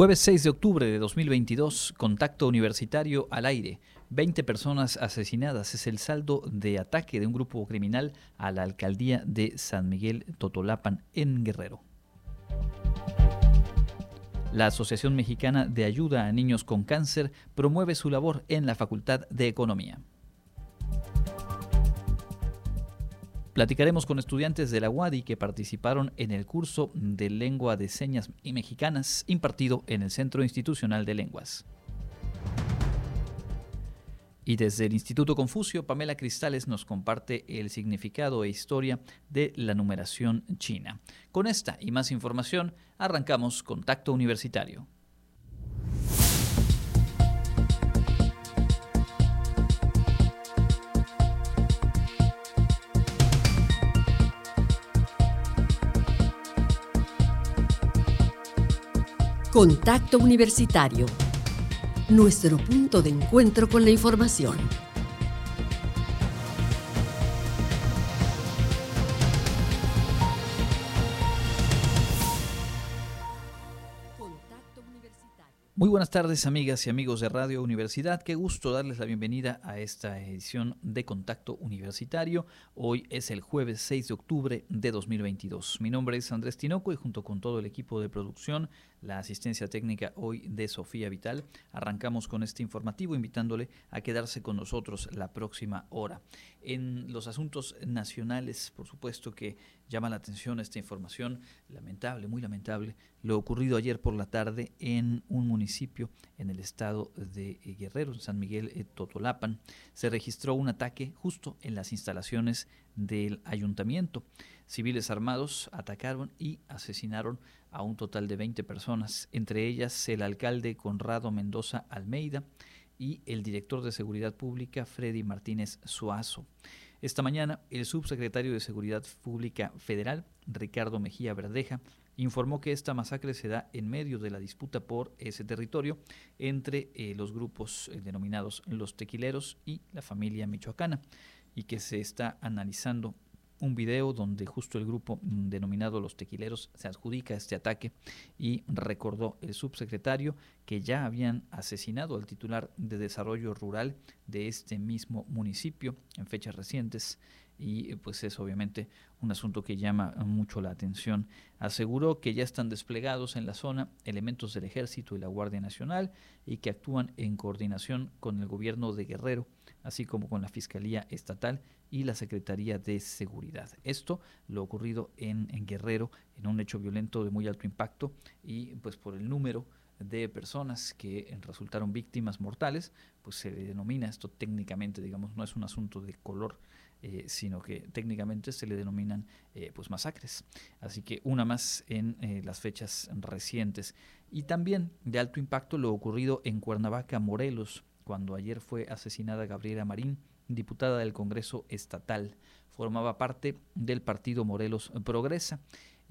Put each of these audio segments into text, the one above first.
Jueves 6 de octubre de 2022, contacto universitario al aire. 20 personas asesinadas es el saldo de ataque de un grupo criminal a la alcaldía de San Miguel Totolapan en Guerrero. La Asociación Mexicana de Ayuda a Niños con Cáncer promueve su labor en la Facultad de Economía. Platicaremos con estudiantes de la UADI que participaron en el curso de lengua de señas mexicanas impartido en el Centro Institucional de Lenguas. Y desde el Instituto Confucio, Pamela Cristales nos comparte el significado e historia de la numeración china. Con esta y más información, arrancamos Contacto Universitario. Contacto Universitario nuestro punto de encuentro con la información. Muy buenas tardes amigas y amigos de Radio Universidad, qué gusto darles la bienvenida a esta edición de Contacto Universitario. Hoy es el jueves 6 de octubre de 2022. Mi nombre es Andrés Tinoco y junto con todo el equipo de producción la asistencia técnica hoy de Sofía Vital. Arrancamos con este informativo invitándole a quedarse con nosotros la próxima hora. En los asuntos nacionales, por supuesto que llama la atención esta información lamentable, muy lamentable, lo ocurrido ayer por la tarde en un municipio en el estado de Guerrero, en San Miguel eh, Totolapan. Se registró un ataque justo en las instalaciones del ayuntamiento. Civiles armados atacaron y asesinaron a un total de 20 personas, entre ellas el alcalde Conrado Mendoza Almeida y el director de Seguridad Pública Freddy Martínez Suazo. Esta mañana, el subsecretario de Seguridad Pública Federal, Ricardo Mejía Verdeja, informó que esta masacre se da en medio de la disputa por ese territorio entre eh, los grupos eh, denominados los tequileros y la familia michoacana y que se está analizando un video donde justo el grupo mm, denominado Los Tequileros se adjudica este ataque y recordó el subsecretario que ya habían asesinado al titular de desarrollo rural de este mismo municipio en fechas recientes y pues es obviamente un asunto que llama mucho la atención. Aseguró que ya están desplegados en la zona elementos del ejército y la Guardia Nacional y que actúan en coordinación con el gobierno de Guerrero, así como con la Fiscalía Estatal y la Secretaría de Seguridad. Esto lo ocurrido en, Guerrero, en un hecho violento de muy alto impacto y pues por el número de personas que resultaron víctimas mortales, pues se denomina esto técnicamente, digamos, no es un asunto de color, eh, sino que técnicamente se le denominan eh, pues masacres. Así que una más en eh, las fechas recientes. Y también de alto impacto lo ocurrido en Cuernavaca, Morelos, cuando ayer fue asesinada Gabriela Marín, diputada del Congreso Estatal. Formaba parte del partido Morelos Progresa.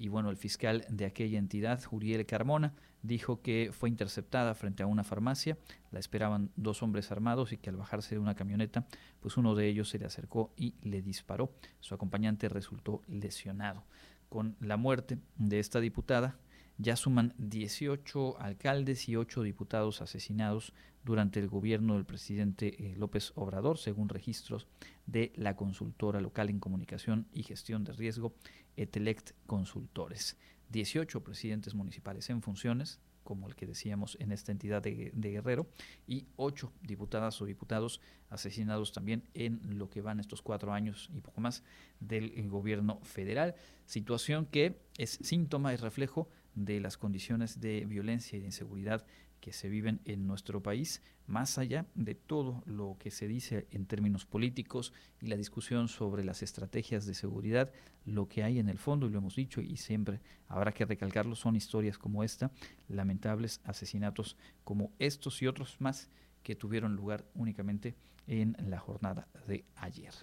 Y bueno, el fiscal de aquella entidad, Juriel Carmona, dijo que fue interceptada frente a una farmacia. La esperaban dos hombres armados y que al bajarse de una camioneta, pues uno de ellos se le acercó y le disparó. Su acompañante resultó lesionado. Con la muerte de esta diputada, ya suman 18 alcaldes y 8 diputados asesinados durante el gobierno del presidente eh, López Obrador, según registros de la consultora local en comunicación y gestión de riesgo, Etelect Consultores. 18 presidentes municipales en funciones, como el que decíamos en esta entidad de, Guerrero, y 8 diputadas o diputados asesinados también en lo que van estos cuatro años y poco más del eh, gobierno federal. Situación que es síntoma y reflejo de las condiciones de violencia y de inseguridad que se viven en nuestro país, más allá de todo lo que se dice en términos políticos y la discusión sobre las estrategias de seguridad, lo que hay en el fondo, y lo hemos dicho y siempre habrá que recalcarlo, son historias como esta, lamentables asesinatos como estos y otros más que tuvieron lugar únicamente en la jornada de ayer.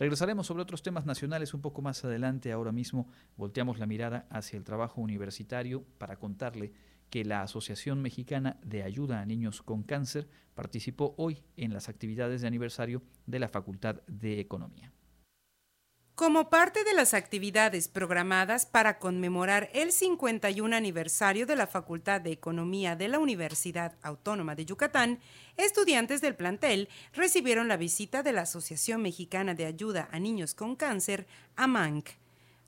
Regresaremos sobre otros temas nacionales un poco más adelante. Ahora mismo volteamos la mirada hacia el trabajo universitario para contarle que la Asociación Mexicana de Ayuda a Niños con Cáncer participó hoy en las actividades de aniversario de la Facultad de Economía. Como parte de las actividades programadas para conmemorar el 51 aniversario de la Facultad de Economía de la Universidad Autónoma de Yucatán, estudiantes del plantel recibieron la visita de la Asociación Mexicana de Ayuda a Niños con Cáncer, AMANC.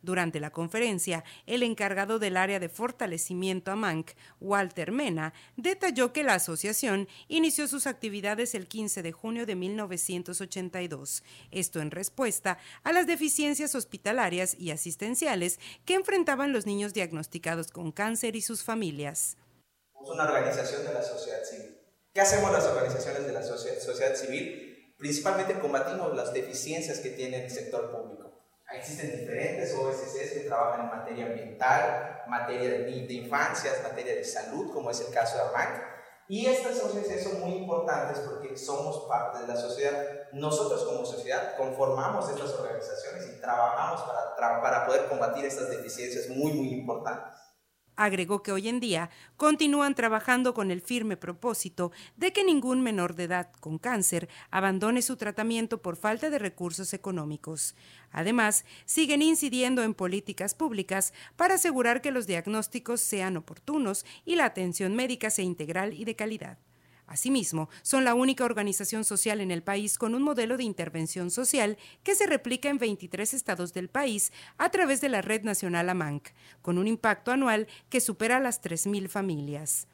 Durante la conferencia, el encargado del área de fortalecimiento AMANC, Walter Mena, detalló que la asociación inició sus actividades el 15 de junio de 1982, esto en respuesta a las deficiencias hospitalarias y asistenciales que enfrentaban los niños diagnosticados con cáncer y sus familias. Una organización de la sociedad civil. ¿Qué hacemos las organizaciones de la sociedad civil? Principalmente combatimos las deficiencias que tiene el sector público Existen diferentes OSCs que trabajan en materia ambiental, materia de, de infancias, materia de salud, como es el caso de AMAC. Y estas OSCs son muy importantes porque somos parte de la sociedad. Nosotros como sociedad conformamos estas organizaciones y trabajamos para, para poder combatir estas deficiencias muy, muy importantes. Agregó que hoy en día continúan trabajando con el firme propósito de que ningún menor de edad con cáncer abandone su tratamiento por falta de recursos económicos. Además, siguen incidiendo en políticas públicas para asegurar que los diagnósticos sean oportunos y la atención médica sea integral y de calidad. Asimismo, son la única organización social en el país con un modelo de intervención social que se replica en 23 estados del país a través de la Red Nacional AMANC, con un impacto anual que supera las 3.000 familias.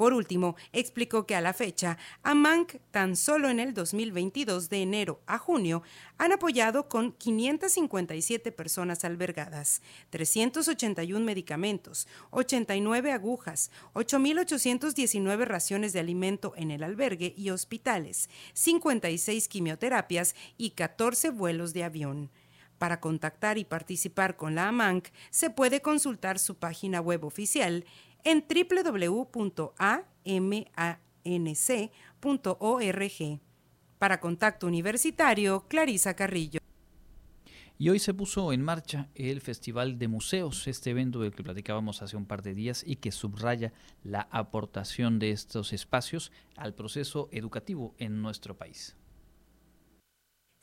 Por último, explicó que a la fecha, AMANC tan solo en el 2022 de enero a junio han apoyado con 557 personas albergadas, 381 medicamentos, 89 agujas, 8.819 raciones de alimento en el albergue y hospitales, 56 quimioterapias y 14 vuelos de avión. Para contactar y participar con la AMANC se puede consultar su página web oficial en www.amanc.org. Para Contacto Universitario, Clarisa Carrillo. Y hoy se puso en marcha el Festival de Museos, este evento del que platicábamos hace un par de días y que subraya la aportación de estos espacios al proceso educativo en nuestro país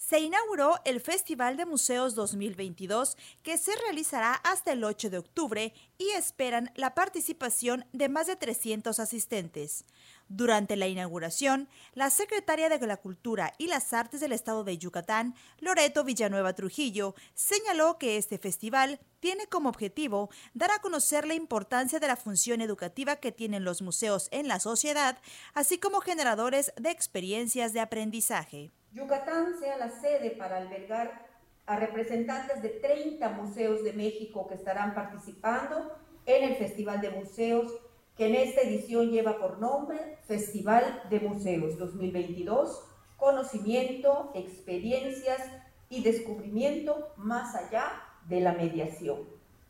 se inauguró el Festival de Museos 2022 que se realizará hasta el 8 de octubre y esperan la participación de más de 300 asistentes. Durante la inauguración, la secretaria de la Cultura y las Artes del Estado de Yucatán, Loreto Villanueva Trujillo, señaló que este festival tiene como objetivo dar a conocer la importancia de la función educativa que tienen los museos en la sociedad, así como generadores de experiencias de aprendizaje. Yucatán sea la sede para albergar a representantes de 30 museos de México que estarán participando en el Festival de Museos, que en esta edición lleva por nombre Festival de Museos 2022, conocimiento, experiencias y descubrimiento más allá de la mediación.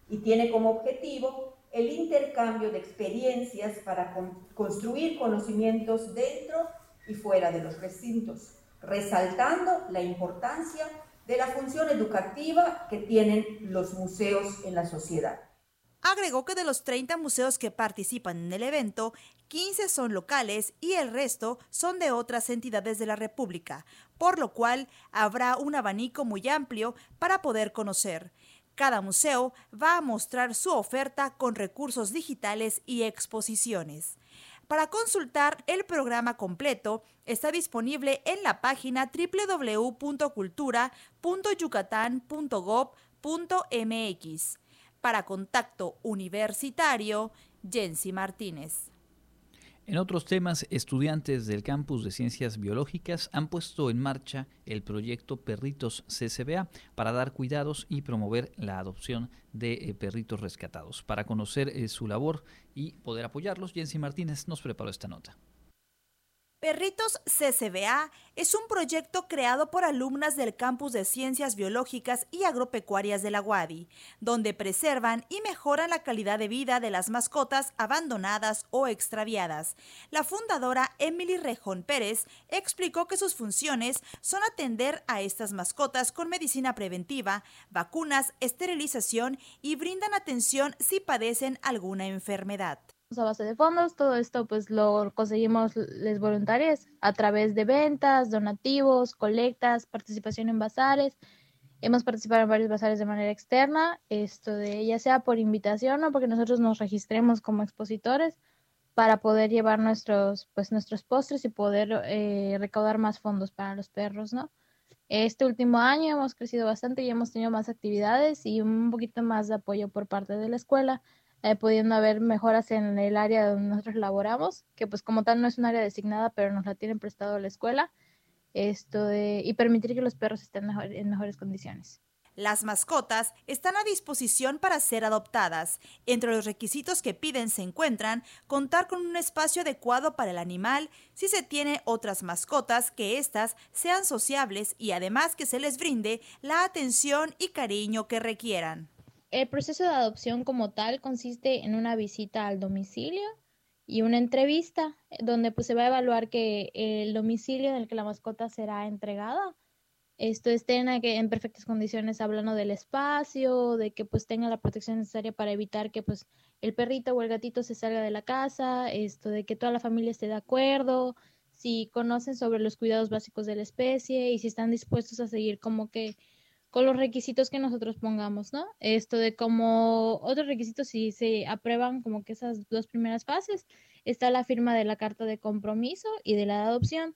Y tiene como objetivo el intercambio de experiencias para construir conocimientos dentro y fuera de los recintos resaltando la importancia de la función educativa que tienen los museos en la sociedad. Agregó que de los 30 museos que participan en el evento, 15 son locales y el resto son de otras entidades de la República, por lo cual habrá un abanico muy amplio para poder conocer. Cada museo va a mostrar su oferta con recursos digitales y exposiciones. Para consultar el programa completo, está disponible en la página www.cultura.yucatán.gov.mx. Para contacto universitario, Jensi Martínez. En otros temas, estudiantes del campus de Ciencias Biológicas han puesto en marcha el proyecto Perritos CCBA para dar cuidados y promover la adopción de eh, perritos rescatados. Para conocer eh, su labor y poder apoyarlos, Jensi Martínez nos preparó esta nota. Perritos CCBA es un proyecto creado por alumnas del campus de Ciencias Biológicas y Agropecuarias de la UADI, donde preservan y mejoran la calidad de vida de las mascotas abandonadas o extraviadas. La fundadora Emily Rejón Pérez explicó que sus funciones son atender a estas mascotas con medicina preventiva, vacunas, esterilización y brindan atención si padecen alguna enfermedad a base de fondos, todo esto pues lo conseguimos les voluntarios a través de ventas, donativos, colectas, participación en bazares Hemos participado en varios bazares de manera externa, esto de ya sea por invitación o porque nosotros nos registremos como expositores para poder llevar nuestros, pues, nuestros postres y poder eh, recaudar más fondos para los perros, ¿no? Este último año hemos crecido bastante y hemos tenido más actividades y un poquito más de apoyo por parte de la escuela, eh, pudiendo haber mejoras en el área donde nosotros laboramos, que pues como tal no es un área designada, pero nos la tienen prestado la escuela, esto de, y permitir que los perros estén en mejores condiciones. Las mascotas están a disposición para ser adoptadas. Entre los requisitos que piden se encuentran contar con un espacio adecuado para el animal, si se tiene otras mascotas, que éstas sean sociables y además que se les brinde la atención y cariño que requieran. El proceso de adopción como tal consiste en una visita al domicilio y una entrevista donde pues se va a evaluar que el domicilio en el que la mascota será entregada esto estén en perfectas condiciones hablando del espacio, de que pues tenga la protección necesaria para evitar que pues el perrito o el gatito se salga de la casa, esto de que toda la familia esté de acuerdo, si conocen sobre los cuidados básicos de la especie y si están dispuestos a seguir como que con los requisitos que nosotros pongamos, ¿no? Esto de como otros requisitos, si se aprueban como que esas dos primeras fases, está la firma de la carta de compromiso y de la adopción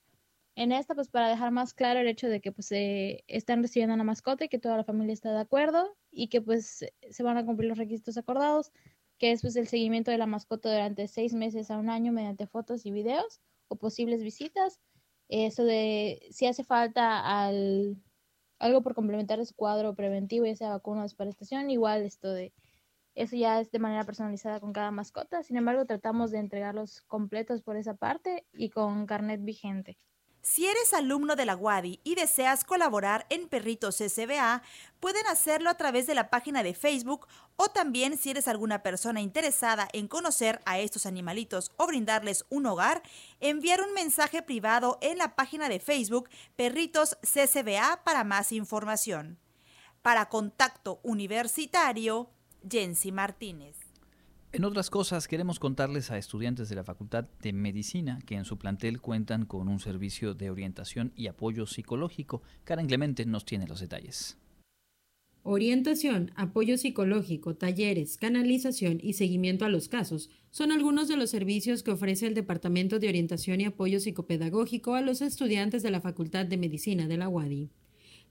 en esta, pues para dejar más claro el hecho de que pues eh, están recibiendo una mascota y que toda la familia está de acuerdo y que pues se van a cumplir los requisitos acordados, que es pues el seguimiento de la mascota durante seis meses a un año mediante fotos y videos o posibles visitas. Eso de si hace falta al, algo por complementar su cuadro preventivo, ya sea vacuna o desparestación, igual esto de eso ya es de manera personalizada con cada mascota. Sin embargo, tratamos de entregarlos completos por esa parte y con carnet vigente. Si eres alumno de la WADI y deseas colaborar en Perritos SBA, pueden hacerlo a través de la página de Facebook o también si eres alguna persona interesada en conocer a estos animalitos o brindarles un hogar, enviar un mensaje privado en la página de Facebook Perritos CSBA para más información. Para contacto universitario, Jensi Martínez. En otras cosas, queremos contarles a estudiantes de la Facultad de Medicina que en su plantel cuentan con un servicio de orientación y apoyo psicológico. Karen Clemente nos tiene los detalles. Orientación, apoyo psicológico, talleres, canalización y seguimiento a los casos son algunos de los servicios que ofrece el Departamento de Orientación y Apoyo Psicopedagógico a los estudiantes de la Facultad de Medicina de la UADI.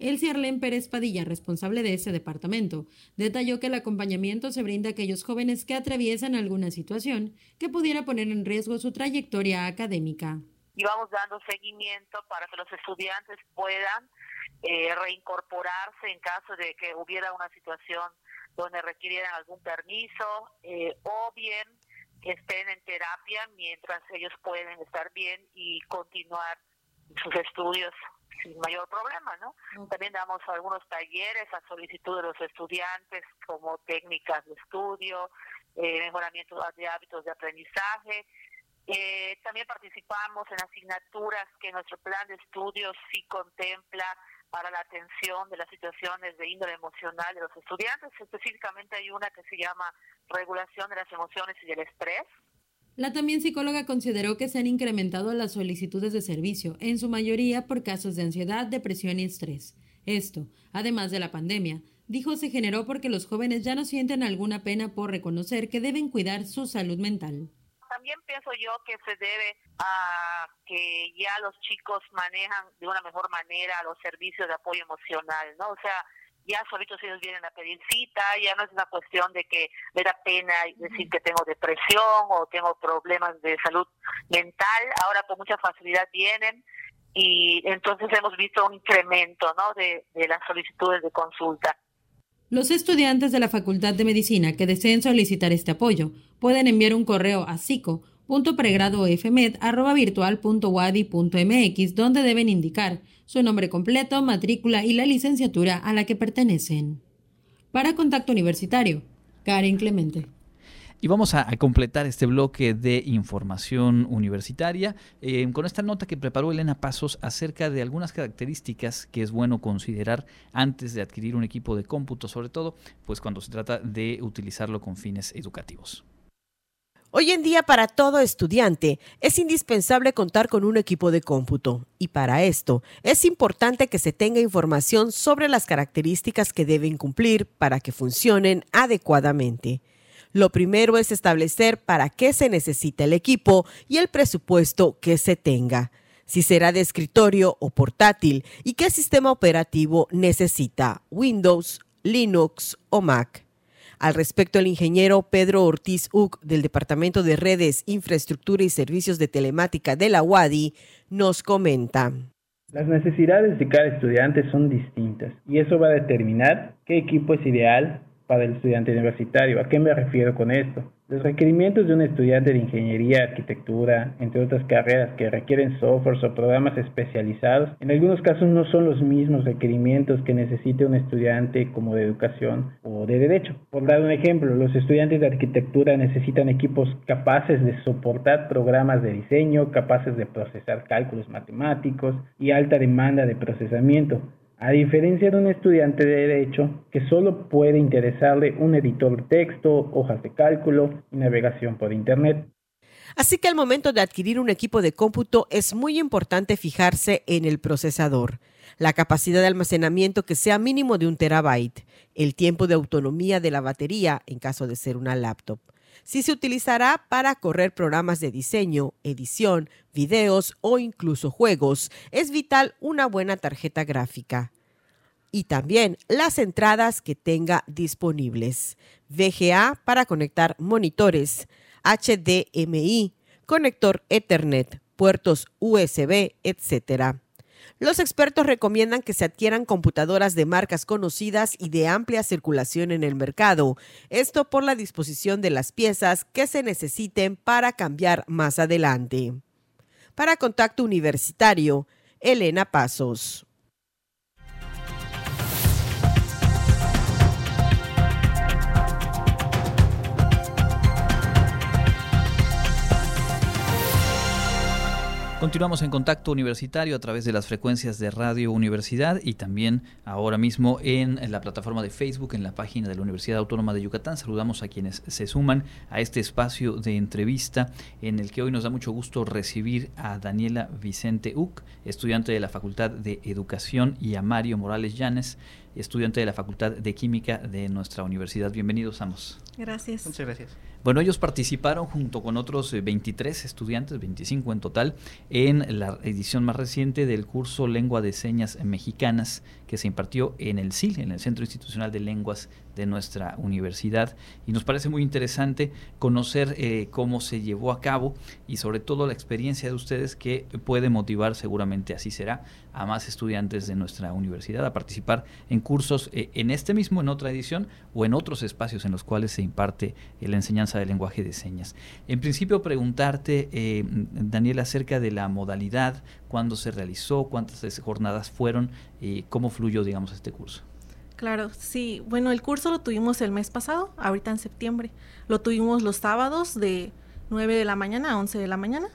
Elsie Arlén Pérez Padilla, responsable de ese departamento, detalló que el acompañamiento se brinda a aquellos jóvenes que atraviesan alguna situación que pudiera poner en riesgo su trayectoria académica. Y vamos dando seguimiento para que los estudiantes puedan eh, reincorporarse en caso de que hubiera una situación donde requirieran algún permiso eh, o bien estén en terapia mientras ellos pueden estar bien y continuar sus estudios sin mayor problema, ¿no? También damos algunos talleres a solicitud de los estudiantes como técnicas de estudio, eh, mejoramiento de hábitos de aprendizaje. Eh, también participamos en asignaturas que nuestro plan de estudios sí contempla para la atención de las situaciones de índole emocional de los estudiantes. Específicamente hay una que se llama regulación de las emociones y del estrés, la también psicóloga consideró que se han incrementado las solicitudes de servicio, en su mayoría por casos de ansiedad, depresión y estrés. Esto, además de la pandemia, dijo se generó porque los jóvenes ya no sienten alguna pena por reconocer que deben cuidar su salud mental. También pienso yo que se debe a que ya los chicos manejan de una mejor manera los servicios de apoyo emocional, ¿no? O sea, ya solitos ellos vienen a pedir cita, ya no es una cuestión de que me da pena decir que tengo depresión o tengo problemas de salud mental, ahora con mucha facilidad vienen y entonces hemos visto un incremento ¿no? de, de las solicitudes de consulta. Los estudiantes de la Facultad de Medicina que deseen solicitar este apoyo pueden enviar un correo a psico .pregrado.fmed@virtual.wadi.mx donde deben indicar su nombre completo, matrícula y la licenciatura a la que pertenecen. Para Contacto Universitario, Karen Clemente. Y vamos a, completar este bloque de información universitaria eh, con esta nota que preparó Elena Pasos acerca de algunas características que es bueno considerar antes de adquirir un equipo de cómputo, sobre todo pues cuando se trata de utilizarlo con fines educativos. Hoy en día para todo estudiante es indispensable contar con un equipo de cómputo y para esto es importante que se tenga información sobre las características que deben cumplir para que funcionen adecuadamente. Lo primero es establecer para qué se necesita el equipo y el presupuesto que se tenga, si será de escritorio o portátil y qué sistema operativo necesita, Windows, Linux o Mac. Al respecto, el ingeniero Pedro Ortiz Uc del Departamento de Redes, Infraestructura y Servicios de Telemática de la UADI nos comenta. Las necesidades de cada estudiante son distintas y eso va a determinar qué equipo es ideal para el estudiante universitario. ¿A qué me refiero con esto? Los requerimientos de un estudiante de ingeniería, arquitectura, entre otras carreras que requieren softwares o programas especializados, en algunos casos no son los mismos requerimientos que necesite un estudiante como de educación o de derecho. Por dar un ejemplo, los estudiantes de arquitectura necesitan equipos capaces de soportar programas de diseño, capaces de procesar cálculos matemáticos y alta demanda de procesamiento a diferencia de un estudiante de derecho que solo puede interesarle un editor de texto, hojas de cálculo y navegación por Internet. Así que al momento de adquirir un equipo de cómputo es muy importante fijarse en el procesador, la capacidad de almacenamiento que sea mínimo de un terabyte, el tiempo de autonomía de la batería en caso de ser una laptop, si se utilizará para correr programas de diseño, edición, videos o incluso juegos, es vital una buena tarjeta gráfica. Y también las entradas que tenga disponibles. VGA para conectar monitores, HDMI, conector Ethernet, puertos USB, etc. Los expertos recomiendan que se adquieran computadoras de marcas conocidas y de amplia circulación en el mercado, esto por la disposición de las piezas que se necesiten para cambiar más adelante. Para Contacto Universitario, Elena Pasos. Continuamos en contacto universitario a través de las frecuencias de Radio Universidad y también ahora mismo en la plataforma de Facebook, en la página de la Universidad Autónoma de Yucatán. Saludamos a quienes se suman a este espacio de entrevista en el que hoy nos da mucho gusto recibir a Daniela Vicente Uc, estudiante de la Facultad de Educación, y a Mario Morales Llanes, estudiante de la Facultad de Química de nuestra universidad. Bienvenidos ambos. Gracias. Muchas gracias. Bueno, ellos participaron junto con otros 23 eh, estudiantes, 25 en total, en la edición más reciente del curso Lengua de Señas Mexicanas que se impartió en el CIL, en el Centro Institucional de Lenguas de nuestra universidad. Y nos parece muy interesante conocer eh, cómo se llevó a cabo y sobre todo la experiencia de ustedes que puede motivar, seguramente así será, a más estudiantes de nuestra universidad a participar en cursos eh, en este mismo, en otra edición o en otros espacios en los cuales se imparte la enseñanza del lenguaje de señas. En principio, preguntarte, eh, Daniel, acerca de la modalidad, cuándo se realizó, cuántas jornadas fueron, y cómo fluyó, digamos, este curso. Claro, sí. Bueno, el curso lo tuvimos el mes pasado, ahorita en septiembre. Lo tuvimos los sábados de 9 de la mañana a 11 de la mañana.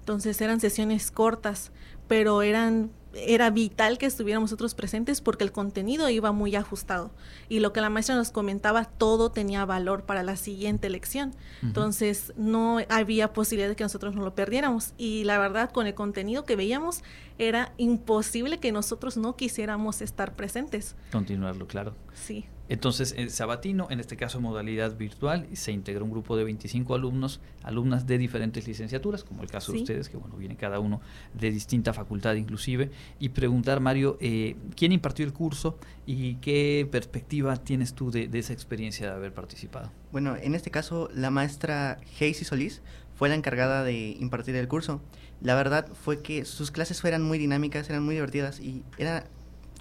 Entonces eran sesiones cortas, pero eran era vital que estuviéramos nosotros presentes porque el contenido iba muy ajustado y lo que la maestra nos comentaba todo tenía valor para la siguiente lección. Entonces no había posibilidad de que nosotros no lo perdiéramos y la verdad con el contenido que veíamos era imposible que nosotros no quisiéramos estar presentes. Continuarlo, claro. Sí. Entonces, en Sabatino, en este caso modalidad virtual, se integró un grupo de 25 alumnos, alumnas de diferentes licenciaturas, como el caso de ustedes, que bueno, viene cada uno de distinta facultad inclusive, y preguntar, Mario, eh, ¿quién impartió el curso y qué perspectiva tienes tú de, esa experiencia de haber participado? Bueno, en este caso, la maestra Heisy Solís fue la encargada de impartir el curso. La verdad fue que sus clases eran muy dinámicas, eran muy divertidas y era,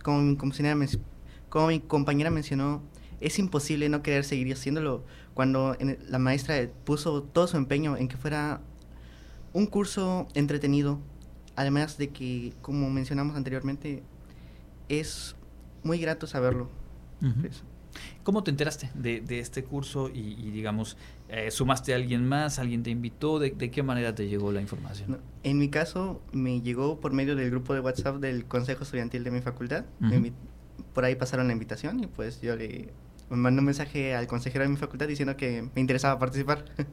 como, como señora como mi compañera mencionó, es imposible no querer seguir haciéndolo cuando la maestra puso todo su empeño en que fuera un curso entretenido, además de que, como mencionamos anteriormente, es muy grato saberlo. ¿Cómo te enteraste de, este curso y, digamos, eh, sumaste a alguien más, alguien te invitó? ¿De, qué manera te llegó la información? en mi caso, me llegó por medio del grupo de WhatsApp del Consejo Estudiantil de mi facultad por ahí pasaron la invitación y pues yo le mandé un mensaje al consejero de mi facultad diciendo que me interesaba participar.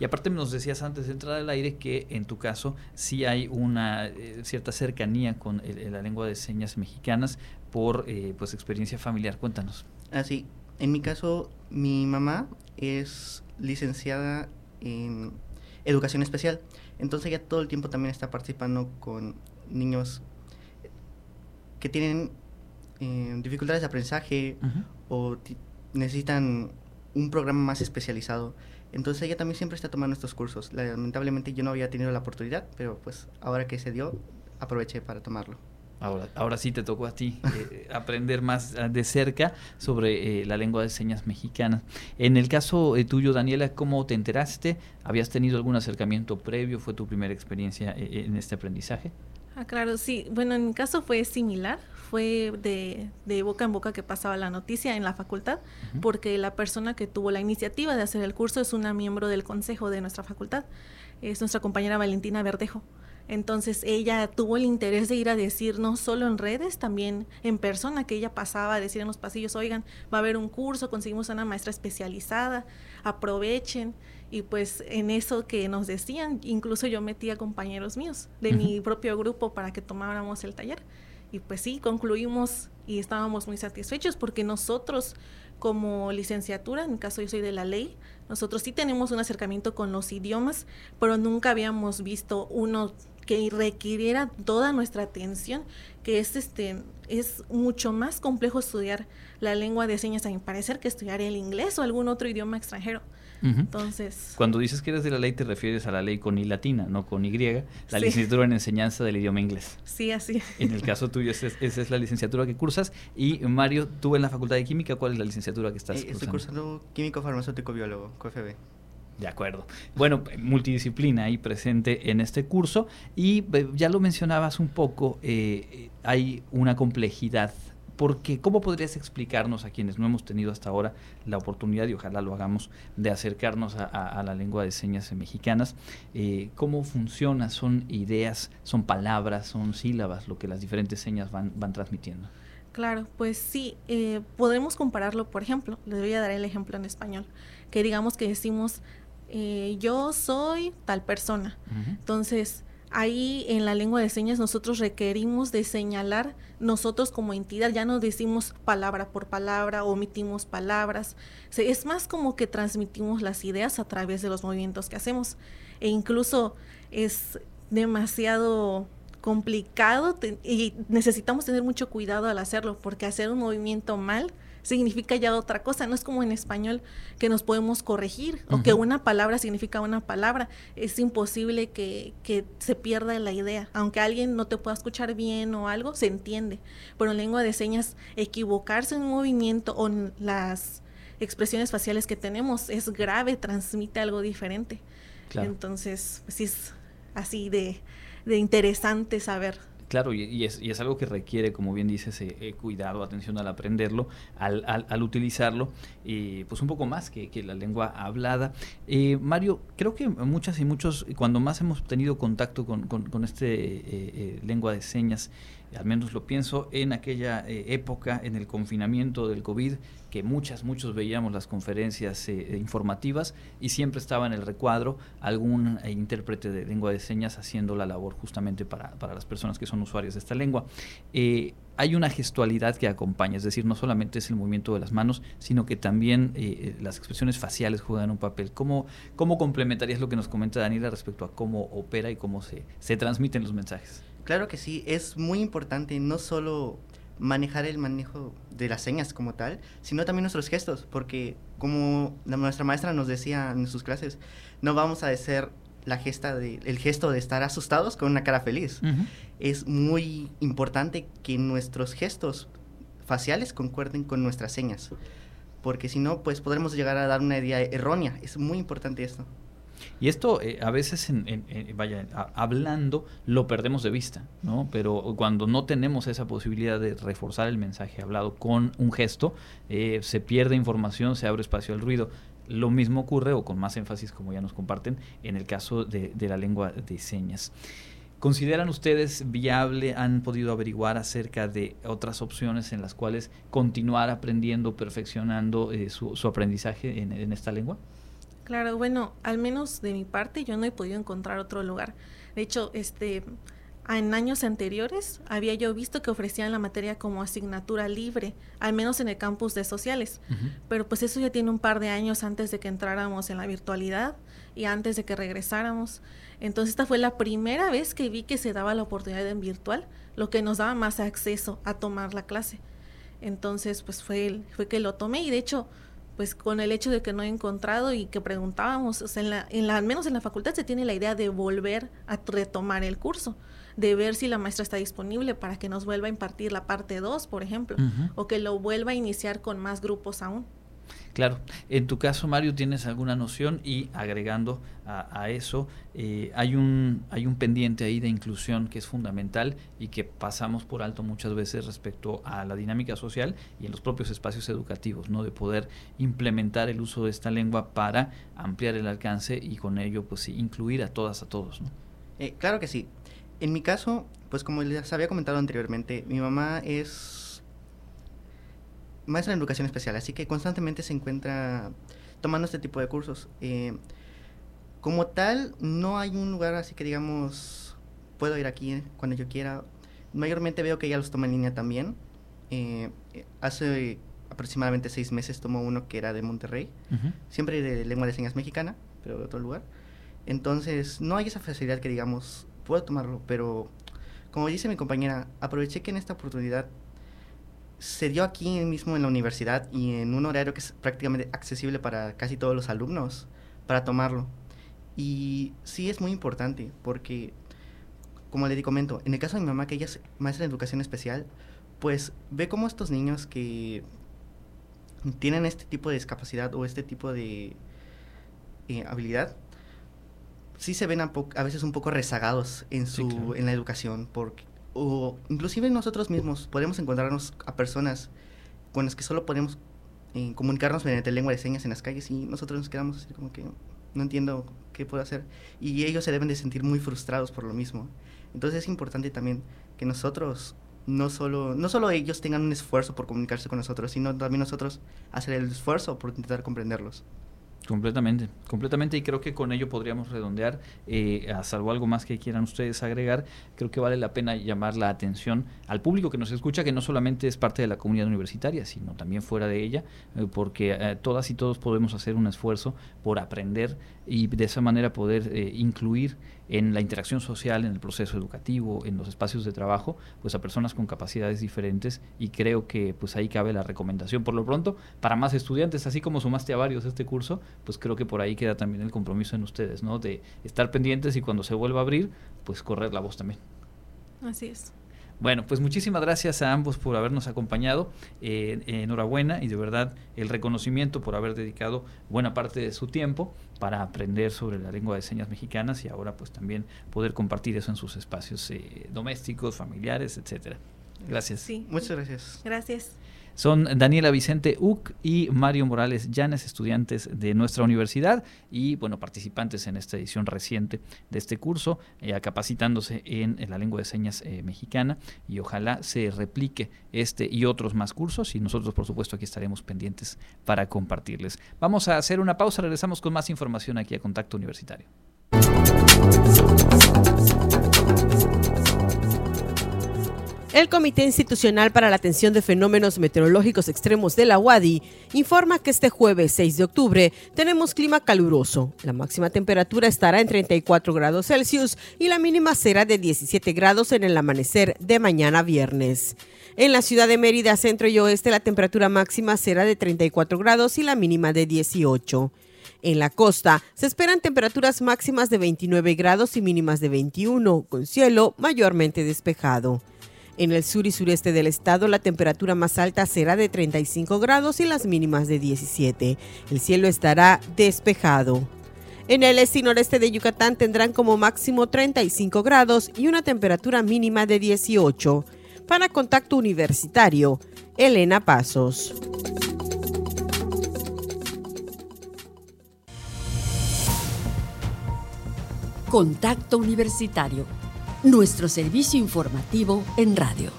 Y aparte nos decías antes de entrar al aire que en tu caso sí hay una eh, cierta cercanía con la lengua de señas mexicanas por eh, pues experiencia familiar. Cuéntanos. Así, ah, en mi caso, mi mamá es licenciada en educación especial, entonces ella todo el tiempo también está participando con niños que tienen eh, dificultades de aprendizaje o necesitan un programa más especializado. Entonces ella también siempre está tomando estos cursos. Lamentablemente yo no había tenido la oportunidad, pero pues ahora que se dio, aproveché para tomarlo. Ahora, ahora sí te tocó a ti eh, aprender más ah, de cerca sobre eh, la lengua de señas mexicana. En el caso eh, tuyo, Daniela, ¿cómo te enteraste? ¿Habías tenido algún acercamiento previo? ¿Fue tu primera experiencia en este aprendizaje? Ah, claro, sí. Bueno, en mi caso fue similar. Fue de, de boca en boca que pasaba la noticia en la facultad, porque la persona que tuvo la iniciativa de hacer el curso es una miembro del consejo de nuestra facultad. Es nuestra compañera Valentina Verdejo. Entonces ella tuvo el interés de ir a decir no solo en redes, también en persona, que ella pasaba a decir en los pasillos, oigan, va a haber un curso, conseguimos una maestra especializada, aprovechen. Y pues en eso que nos decían, incluso yo metí a compañeros míos de mi propio grupo para que tomáramos el taller. Y pues sí, concluimos y estábamos muy satisfechos porque nosotros como licenciatura, en mi caso yo soy de la ley, nosotros sí tenemos un acercamiento con los idiomas, pero nunca habíamos visto uno que requiriera toda nuestra atención, que es este es mucho más complejo estudiar la lengua de señas a mi parecer que estudiar el inglés o algún otro idioma extranjero. Entonces, cuando dices que eres de la ley te refieres a la ley con i latina, no con y, la licenciatura en enseñanza del idioma inglés. Sí, así. En el caso tuyo esa es, la licenciatura que cursas y Mario, tú en la Facultad de Química, ¿cuál es la licenciatura que estás eh, cursando? Estoy cursando químico farmacéutico biólogo, QFB. De acuerdo. Bueno, multidisciplina ahí presente en este curso y eh, ya lo mencionabas un poco, eh, hay una complejidad porque ¿cómo podrías explicarnos a quienes no hemos tenido hasta ahora la oportunidad, y ojalá lo hagamos, de acercarnos a, la lengua de señas mexicanas? Eh, ¿Cómo funciona? ¿Son ideas, son palabras, son sílabas lo que las diferentes señas van, van transmitiendo? Claro, pues sí, podemos compararlo, por ejemplo, les voy a dar el ejemplo en español, que digamos que decimos eh, yo soy tal persona. Entonces, ahí en la lengua de señas nosotros requerimos de señalar nosotros como entidad, ya no decimos palabra por palabra, omitimos palabras, es más como que transmitimos las ideas a través de los movimientos que hacemos. E incluso es demasiado complicado y necesitamos tener mucho cuidado al hacerlo porque hacer un movimiento mal significa ya otra cosa. No es como en español que nos podemos corregir o que una palabra significa una palabra. Es imposible que, que, se pierda la idea. Aunque alguien no te pueda escuchar bien o algo, se entiende. Pero en lengua de señas, equivocarse en un movimiento o en las expresiones faciales que tenemos es grave, transmite algo diferente. Entonces, pues sí es así de, de interesante saber. Claro, y, es, y, es, algo que requiere, como bien dices, eh, eh, cuidado, atención al aprenderlo, al, al, utilizarlo, y pues un poco más que, que la lengua hablada. Eh, Mario, creo que muchas y muchos, cuando más hemos tenido contacto con, con, este lengua de señas, al menos lo pienso, en aquella época, en el confinamiento del COVID, que muchas, muchos veíamos las conferencias eh, informativas y siempre estaba en el recuadro algún eh, intérprete de lengua de señas haciendo la labor justamente para, para las personas que son usuarios de esta lengua. Eh, hay una gestualidad que acompaña, es decir, no solamente es el movimiento de las manos, sino que también las expresiones faciales juegan un papel. ¿Cómo, ¿Cómo complementarías lo que nos comenta Daniela respecto a cómo opera y cómo se, se transmiten los mensajes? Claro que sí, es muy importante no solo manejar el manejo de las señas como tal, sino también nuestros gestos, porque como nuestra maestra nos decía en sus clases, no vamos a hacer la gesta de, el gesto de estar asustados con una cara feliz. Es muy importante que nuestros gestos faciales concuerden con nuestras señas, porque si no, pues podremos llegar a dar una idea errónea. Es muy importante esto. Y esto eh, a veces, en, vaya, hablando, lo perdemos de vista, ¿no? Pero cuando no tenemos esa posibilidad de reforzar el mensaje hablado con un gesto, eh, se pierde información, se abre espacio al ruido. Lo mismo ocurre, o con más énfasis, como ya nos comparten, en el caso de, la lengua de señas. ¿Consideran ustedes viable, han podido averiguar acerca de otras opciones en las cuales continuar aprendiendo, perfeccionando eh, su, aprendizaje en esta lengua? Claro, bueno, al menos de mi parte yo no he podido encontrar otro lugar. De hecho, este en años anteriores había yo visto que ofrecían la materia como asignatura libre, al menos en el campus de sociales. Pero pues eso ya tiene un par de años antes de que entráramos en la virtualidad y antes de que regresáramos. Entonces esta fue la primera vez que vi que se daba la oportunidad en virtual, lo que nos daba más acceso a tomar la clase. Entonces pues fue, fue que lo tomé y de hecho pues con el hecho de que no he encontrado y que preguntábamos, o sea, en la, en la, al menos en la facultad se tiene la idea de volver a retomar el curso de ver si la maestra está disponible para que nos vuelva a impartir la parte 2, por ejemplo, o que lo vuelva a iniciar con más grupos aún. Claro, en tu caso Mario tienes alguna noción y agregando a, eso eh, hay un hay un pendiente ahí de inclusión que es fundamental y que pasamos por alto muchas veces respecto a la dinámica social y en los propios espacios educativos, no de poder implementar el uso de esta lengua para ampliar el alcance y con ello pues incluir a todas a todos. ¿no? Eh, claro que sí. En mi caso, pues como les había comentado anteriormente, mi mamá es maestra en educación especial, así que constantemente se encuentra tomando este tipo de cursos. Eh, como tal, no hay un lugar así que digamos, puedo ir aquí cuando yo quiera. Mayormente veo que ella los toma en línea también. Eh, hace aproximadamente seis meses tomó uno que era de Monterrey, siempre de lengua de señas mexicana, pero de otro lugar. Entonces, no hay esa facilidad que digamos, puedo tomarlo, pero como dice mi compañera, aproveché que en esta oportunidad se dio aquí mismo en la universidad y en un horario que es prácticamente accesible para casi todos los alumnos para tomarlo. Y sí es muy importante porque, como le comento, en el caso de mi mamá, que ella es maestra de educación especial, pues ve cómo estos niños que tienen este tipo de discapacidad o este tipo de eh, habilidad, sí se ven a, veces un poco rezagados en, su, en la educación, porque, o inclusive nosotros mismos podemos encontrarnos a personas con las que solo podemos eh, comunicarnos mediante lengua de señas en las calles y nosotros nos quedamos así como que no entiendo qué puedo hacer y ellos se deben de sentir muy frustrados por lo mismo. Entonces es importante también que nosotros no solo, no solo ellos tengan un esfuerzo por comunicarse con nosotros, sino también nosotros hacer el esfuerzo por intentar comprenderlos. Completamente, completamente y creo que con ello podríamos redondear, eh, a salvo algo más que quieran ustedes agregar, creo que vale la pena llamar la atención al público que nos escucha, que no solamente es parte de la comunidad universitaria, sino también fuera de ella, eh, porque eh, todas y todos podemos hacer un esfuerzo por aprender y de esa manera poder incluir en la interacción social, en el proceso educativo, en los espacios de trabajo, pues a personas con capacidades diferentes y creo que pues ahí cabe la recomendación. Por lo pronto, para más estudiantes, así como sumaste a varios este curso, pues creo que por ahí queda también el compromiso en ustedes, ¿no? De estar pendientes y cuando se vuelva a abrir, pues correr la voz también. Así es. Bueno, pues muchísimas gracias a ambos por habernos acompañado. Eh, enhorabuena y de verdad el reconocimiento por haber dedicado buena parte de su tiempo para aprender sobre la lengua de señas mexicanas y ahora pues también poder compartir eso en sus espacios eh, domésticos, familiares, etcétera. Gracias. Sí. Muchas gracias. Gracias. Son Daniela Vicente Uc y Mario Morales Llanes, estudiantes de nuestra universidad y bueno, participantes en esta edición reciente de este curso, eh, capacitándose en, la lengua de señas eh, mexicana y ojalá se replique este y otros más cursos y nosotros por supuesto aquí estaremos pendientes para compartirles. Vamos a hacer una pausa, regresamos con más información aquí a Contacto Universitario. El Comité Institucional para la Atención de Fenómenos Meteorológicos Extremos de la UADI informa que este jueves 6 de octubre tenemos clima caluroso. La máxima temperatura estará en 34 grados Celsius y la mínima será de 17 grados en el amanecer de mañana viernes. En la ciudad de Mérida, centro y oeste, la temperatura máxima será de 34 grados y la mínima de 18. En la costa se esperan temperaturas máximas de 29 grados y mínimas de 21, con cielo mayormente despejado. En el sur y sureste del estado la temperatura más alta será de 35 grados y las mínimas de 17. El cielo estará despejado. En el este y noreste de Yucatán tendrán como máximo 35 grados y una temperatura mínima de 18. Para Contacto Universitario, Elena Pasos. Contacto Universitario nuestro servicio informativo en radio.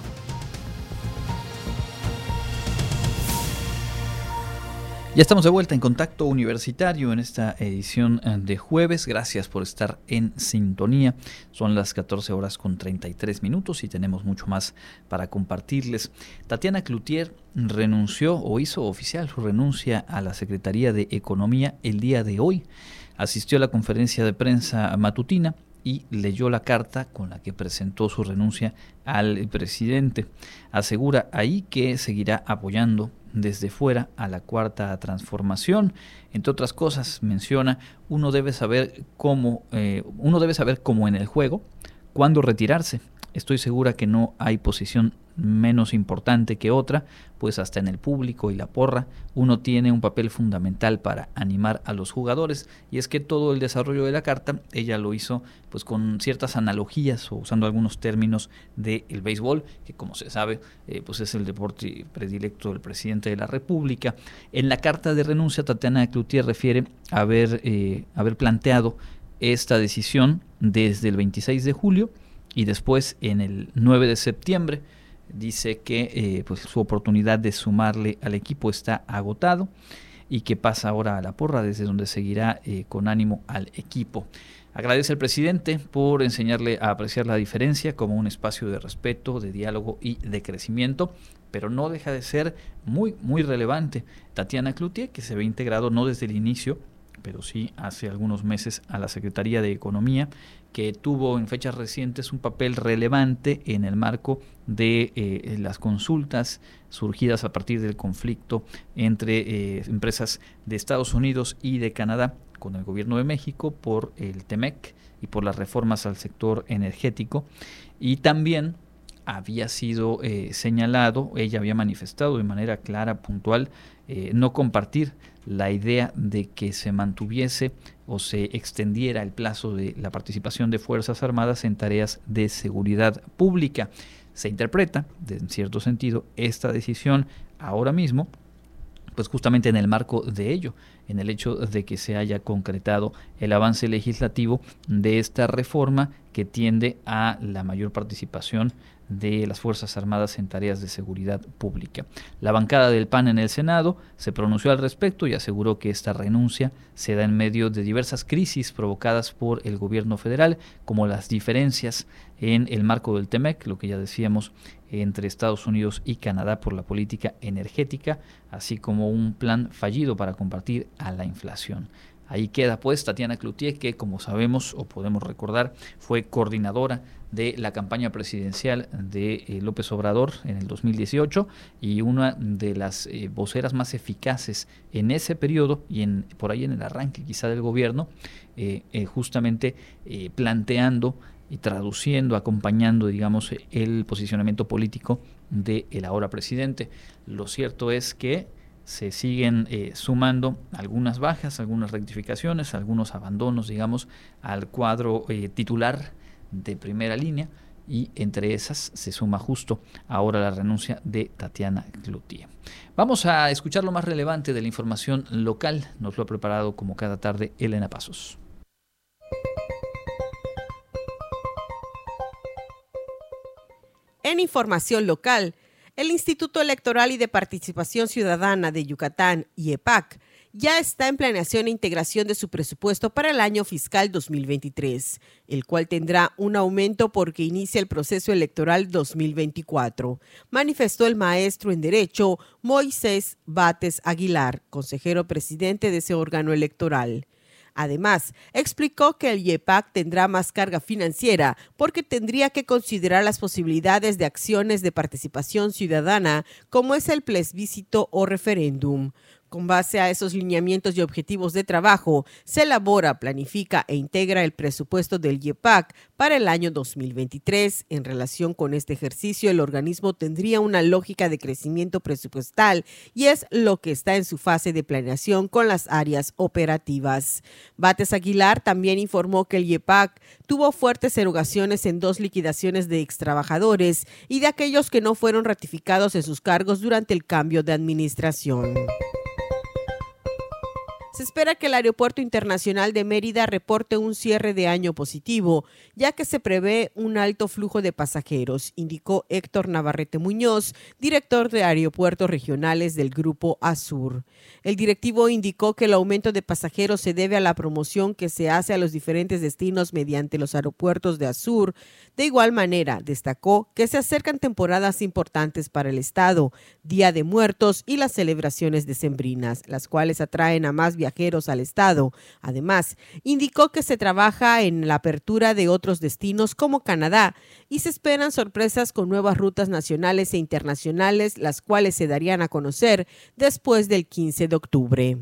Ya estamos de vuelta en Contacto Universitario en esta edición eh, de jueves. Gracias por estar en sintonía. Son las 14 horas con 33 minutos y tenemos mucho más para compartirles. Tatiana Cloutier renunció o hizo oficial su renuncia a la Secretaría de Economía el día de hoy. Asistió a la conferencia de prensa matutina y leyó la carta con la que presentó su renuncia al presidente. Asegura ahí que seguirá apoyando desde fuera a la cuarta transformación. Entre otras cosas, menciona, uno debe saber cómo, eh, uno debe saber cómo en el juego, cuándo retirarse. Estoy segura que no hay posición menos importante que otra, pues hasta en el público y la porra uno tiene un papel fundamental para animar a los jugadores. Y es que todo el desarrollo de la carta ella lo hizo pues con ciertas analogías o usando algunos términos del béisbol que como se sabe eh, pues es el deporte predilecto del presidente de la república. En la carta de renuncia Tatiana Cloutier refiere haber, eh, haber planteado esta decisión desde el 26 de julio y después en el 9 de septiembre dice que eh, pues su oportunidad de sumarle al equipo está agotado y que pasa ahora a la porra desde donde seguirá eh, con ánimo al equipo. Agradece al presidente por enseñarle a apreciar la diferencia como un espacio de respeto, de diálogo y de crecimiento, pero no deja de ser muy, muy relevante. Tatiana Cloutier, que se ve integrado no desde el inicio, pero sí hace algunos meses a la Secretaría de Economía, que tuvo en fechas recientes un papel relevante en el marco de eh, las consultas surgidas a partir del conflicto entre eh, empresas de Estados Unidos y de Canadá con el gobierno de México por el TEMEC y por las reformas al sector energético. Y también había sido eh, señalado, ella había manifestado de manera clara, puntual, no compartir la idea de que se mantuviese o se extendiera el plazo de la participación de Fuerzas Armadas en tareas de seguridad pública. Se interpreta, en cierto sentido, esta decisión ahora mismo, pues justamente en el marco de ello, en el hecho de que se haya concretado el avance legislativo de esta reforma que tiende a la mayor participación de las Fuerzas Armadas en tareas de seguridad pública. La bancada del PAN en el Senado se pronunció al respecto y aseguró que esta renuncia se da en medio de diversas crisis provocadas por el gobierno federal, como las diferencias en el marco del TEMEC, lo que ya decíamos, entre Estados Unidos y Canadá por la política energética, así como un plan fallido para combatir a la inflación. Ahí queda pues Tatiana Cloutier, que como sabemos o podemos recordar, fue coordinadora de la campaña presidencial de eh, López Obrador en el 2018 y una de las eh, voceras más eficaces en ese periodo y en por ahí en el arranque quizá del gobierno, eh, justamente planteando y traduciendo, acompañando, digamos, el posicionamiento político del el ahora presidente. Lo cierto es que se siguen sumando algunas bajas, algunas rectificaciones, algunos abandonos, digamos, al cuadro titular de primera línea y entre esas se suma justo ahora la renuncia de Tatiana Cloutier. Vamos a escuchar lo más relevante de la información local. Nos lo ha preparado como cada tarde Elena Pasos. En información local, el Instituto Electoral y de Participación Ciudadana de Yucatán, IEPAC, ya está en planeación e integración de su presupuesto para el año fiscal 2023, el cual tendrá un aumento porque inicia el proceso electoral 2024, manifestó el maestro en Derecho Moisés Bates Aguilar, consejero presidente de ese órgano electoral. Además, explicó que el IEPAC tendrá más carga financiera porque tendría que considerar las posibilidades de acciones de participación ciudadana como es el plebiscito o referéndum. Con base a esos lineamientos y objetivos de trabajo, se elabora, planifica e integra el presupuesto del IEPAC para el año 2023. En relación con este ejercicio, el organismo tendría una lógica de crecimiento presupuestal y es lo que está en su fase de planeación con las áreas operativas. Bates Aguilar también informó que el IEPAC tuvo fuertes erogaciones en dos liquidaciones de extrabajadores y de aquellos que no fueron ratificados en sus cargos durante el cambio de administración. Se espera que el Aeropuerto Internacional de Mérida reporte un cierre de año positivo, ya que se prevé un alto flujo de pasajeros, indicó Héctor Navarrete Muñoz, director de aeropuertos regionales del Grupo Azur. El directivo indicó que el aumento de pasajeros se debe a la promoción que se hace a los diferentes destinos mediante los aeropuertos de Azur. De igual manera, destacó que se acercan temporadas importantes para el Estado, Día de Muertos y las celebraciones decembrinas, las cuales atraen a más viajeros al Estado. Además, indicó que se trabaja en la apertura de otros destinos como Canadá y se esperan sorpresas con nuevas rutas nacionales e internacionales, las cuales se darían a conocer después del 15 de octubre.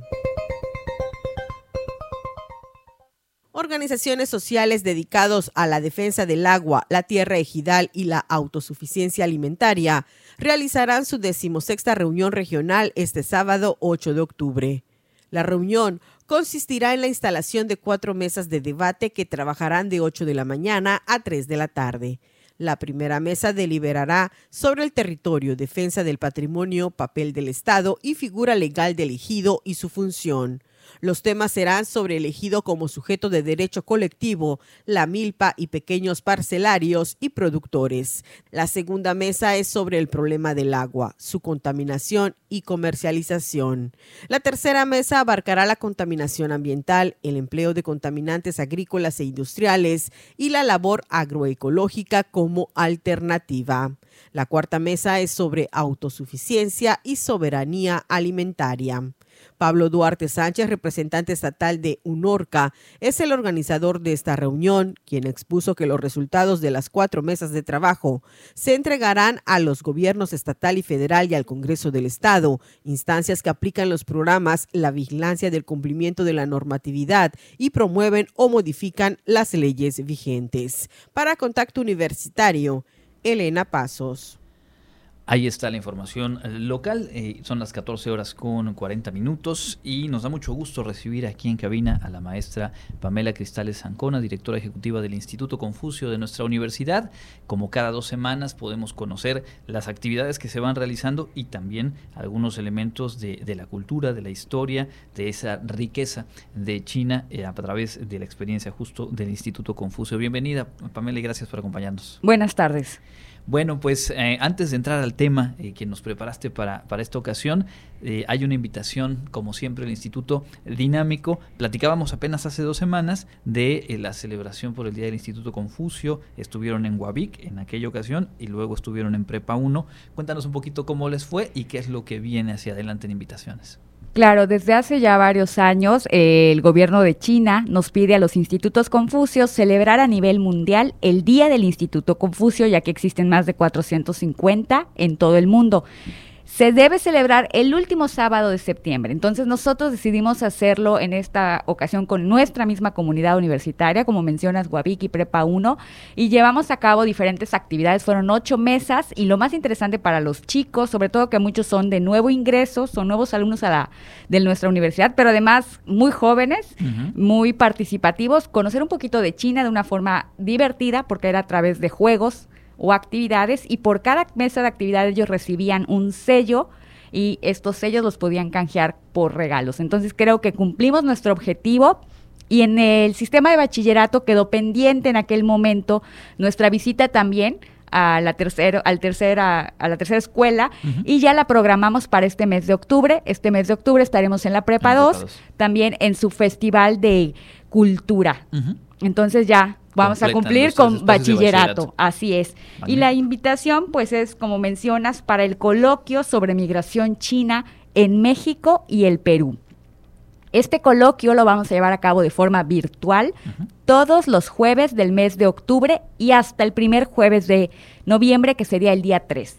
Organizaciones sociales dedicados a la defensa del agua, la tierra ejidal y la autosuficiencia alimentaria realizarán su decimosexta reunión regional este sábado 8 de octubre. La reunión consistirá en la instalación de cuatro mesas de debate que trabajarán de 8 de la mañana a 3 de la tarde. La primera mesa deliberará sobre el territorio, defensa del patrimonio, papel del Estado y figura legal del ejido y su función. Los temas serán sobre el ejido como sujeto de derecho colectivo, la milpa y pequeños parcelarios y productores. La segunda mesa es sobre el problema del agua, su contaminación y comercialización. La tercera mesa abarcará la contaminación ambiental, el empleo de contaminantes agrícolas e industriales y la labor agroecológica como alternativa. La cuarta mesa es sobre autosuficiencia y soberanía alimentaria. Pablo Duarte Sánchez, representante estatal de UNORCA, es el organizador de esta reunión, quien expuso que los resultados de las cuatro mesas de trabajo se entregarán a los gobiernos estatal y federal y al Congreso del Estado, instancias que aplican los programas, la vigilancia del cumplimiento de la normatividad y promueven o modifican las leyes vigentes. Para Contacto Universitario, Elena Pasos. Ahí está la información eh, local. Eh, son las 14 horas con 40 minutos y nos da mucho gusto recibir aquí en cabina a la maestra Pamela Cristales Zancona, directora ejecutiva del Instituto Confucio de nuestra universidad. Como cada dos semanas podemos conocer las actividades que se van realizando y también algunos elementos de, la cultura, de la historia, de esa riqueza de China eh, a través de la experiencia justo del Instituto Confucio. Bienvenida, Pamela, y gracias por acompañarnos. Buenas tardes. Bueno, pues eh, antes de entrar al tema eh, que nos preparaste para, para esta ocasión, eh, hay una invitación, como siempre, el Instituto Dinámico. Platicábamos apenas hace dos semanas de la celebración por el Día del Instituto Confucio. Estuvieron en Huavic en aquella ocasión y luego estuvieron en Prepa 1. Cuéntanos un poquito cómo les fue y qué es lo que viene hacia adelante en invitaciones. Claro, desde hace ya varios años eh, el gobierno de China nos pide a los institutos Confucios celebrar a nivel mundial el Día del Instituto Confucio, ya que existen más de 450 en todo el mundo se debe celebrar el último sábado de septiembre. Entonces nosotros decidimos hacerlo en esta ocasión con nuestra misma comunidad universitaria, como mencionas, Guavic Prepa 1, y llevamos a cabo diferentes actividades. Fueron ocho mesas y lo más interesante para los chicos, sobre todo que muchos son de nuevo ingreso, son nuevos alumnos a la, de nuestra universidad, pero además muy jóvenes, muy participativos, conocer un poquito de China de una forma divertida, porque era a través de juegos o actividades y por cada mesa de actividades ellos recibían un sello y estos sellos los podían canjear por regalos. Entonces creo que cumplimos nuestro objetivo. Y en el sistema de bachillerato quedó pendiente en aquel momento nuestra visita también a la tercera, al tercera, a la tercera escuela y ya la programamos para este mes de octubre. Este mes de octubre estaremos en la Prepa 2, también en su festival de cultura. Entonces ya vamos a cumplir con bachillerato, así es. Y la invitación, pues es, como mencionas, para el coloquio sobre migración china en México y el Perú. Este coloquio lo vamos a llevar a cabo de forma virtual todos los jueves del mes de octubre y hasta el primer jueves de noviembre, que sería el día 3.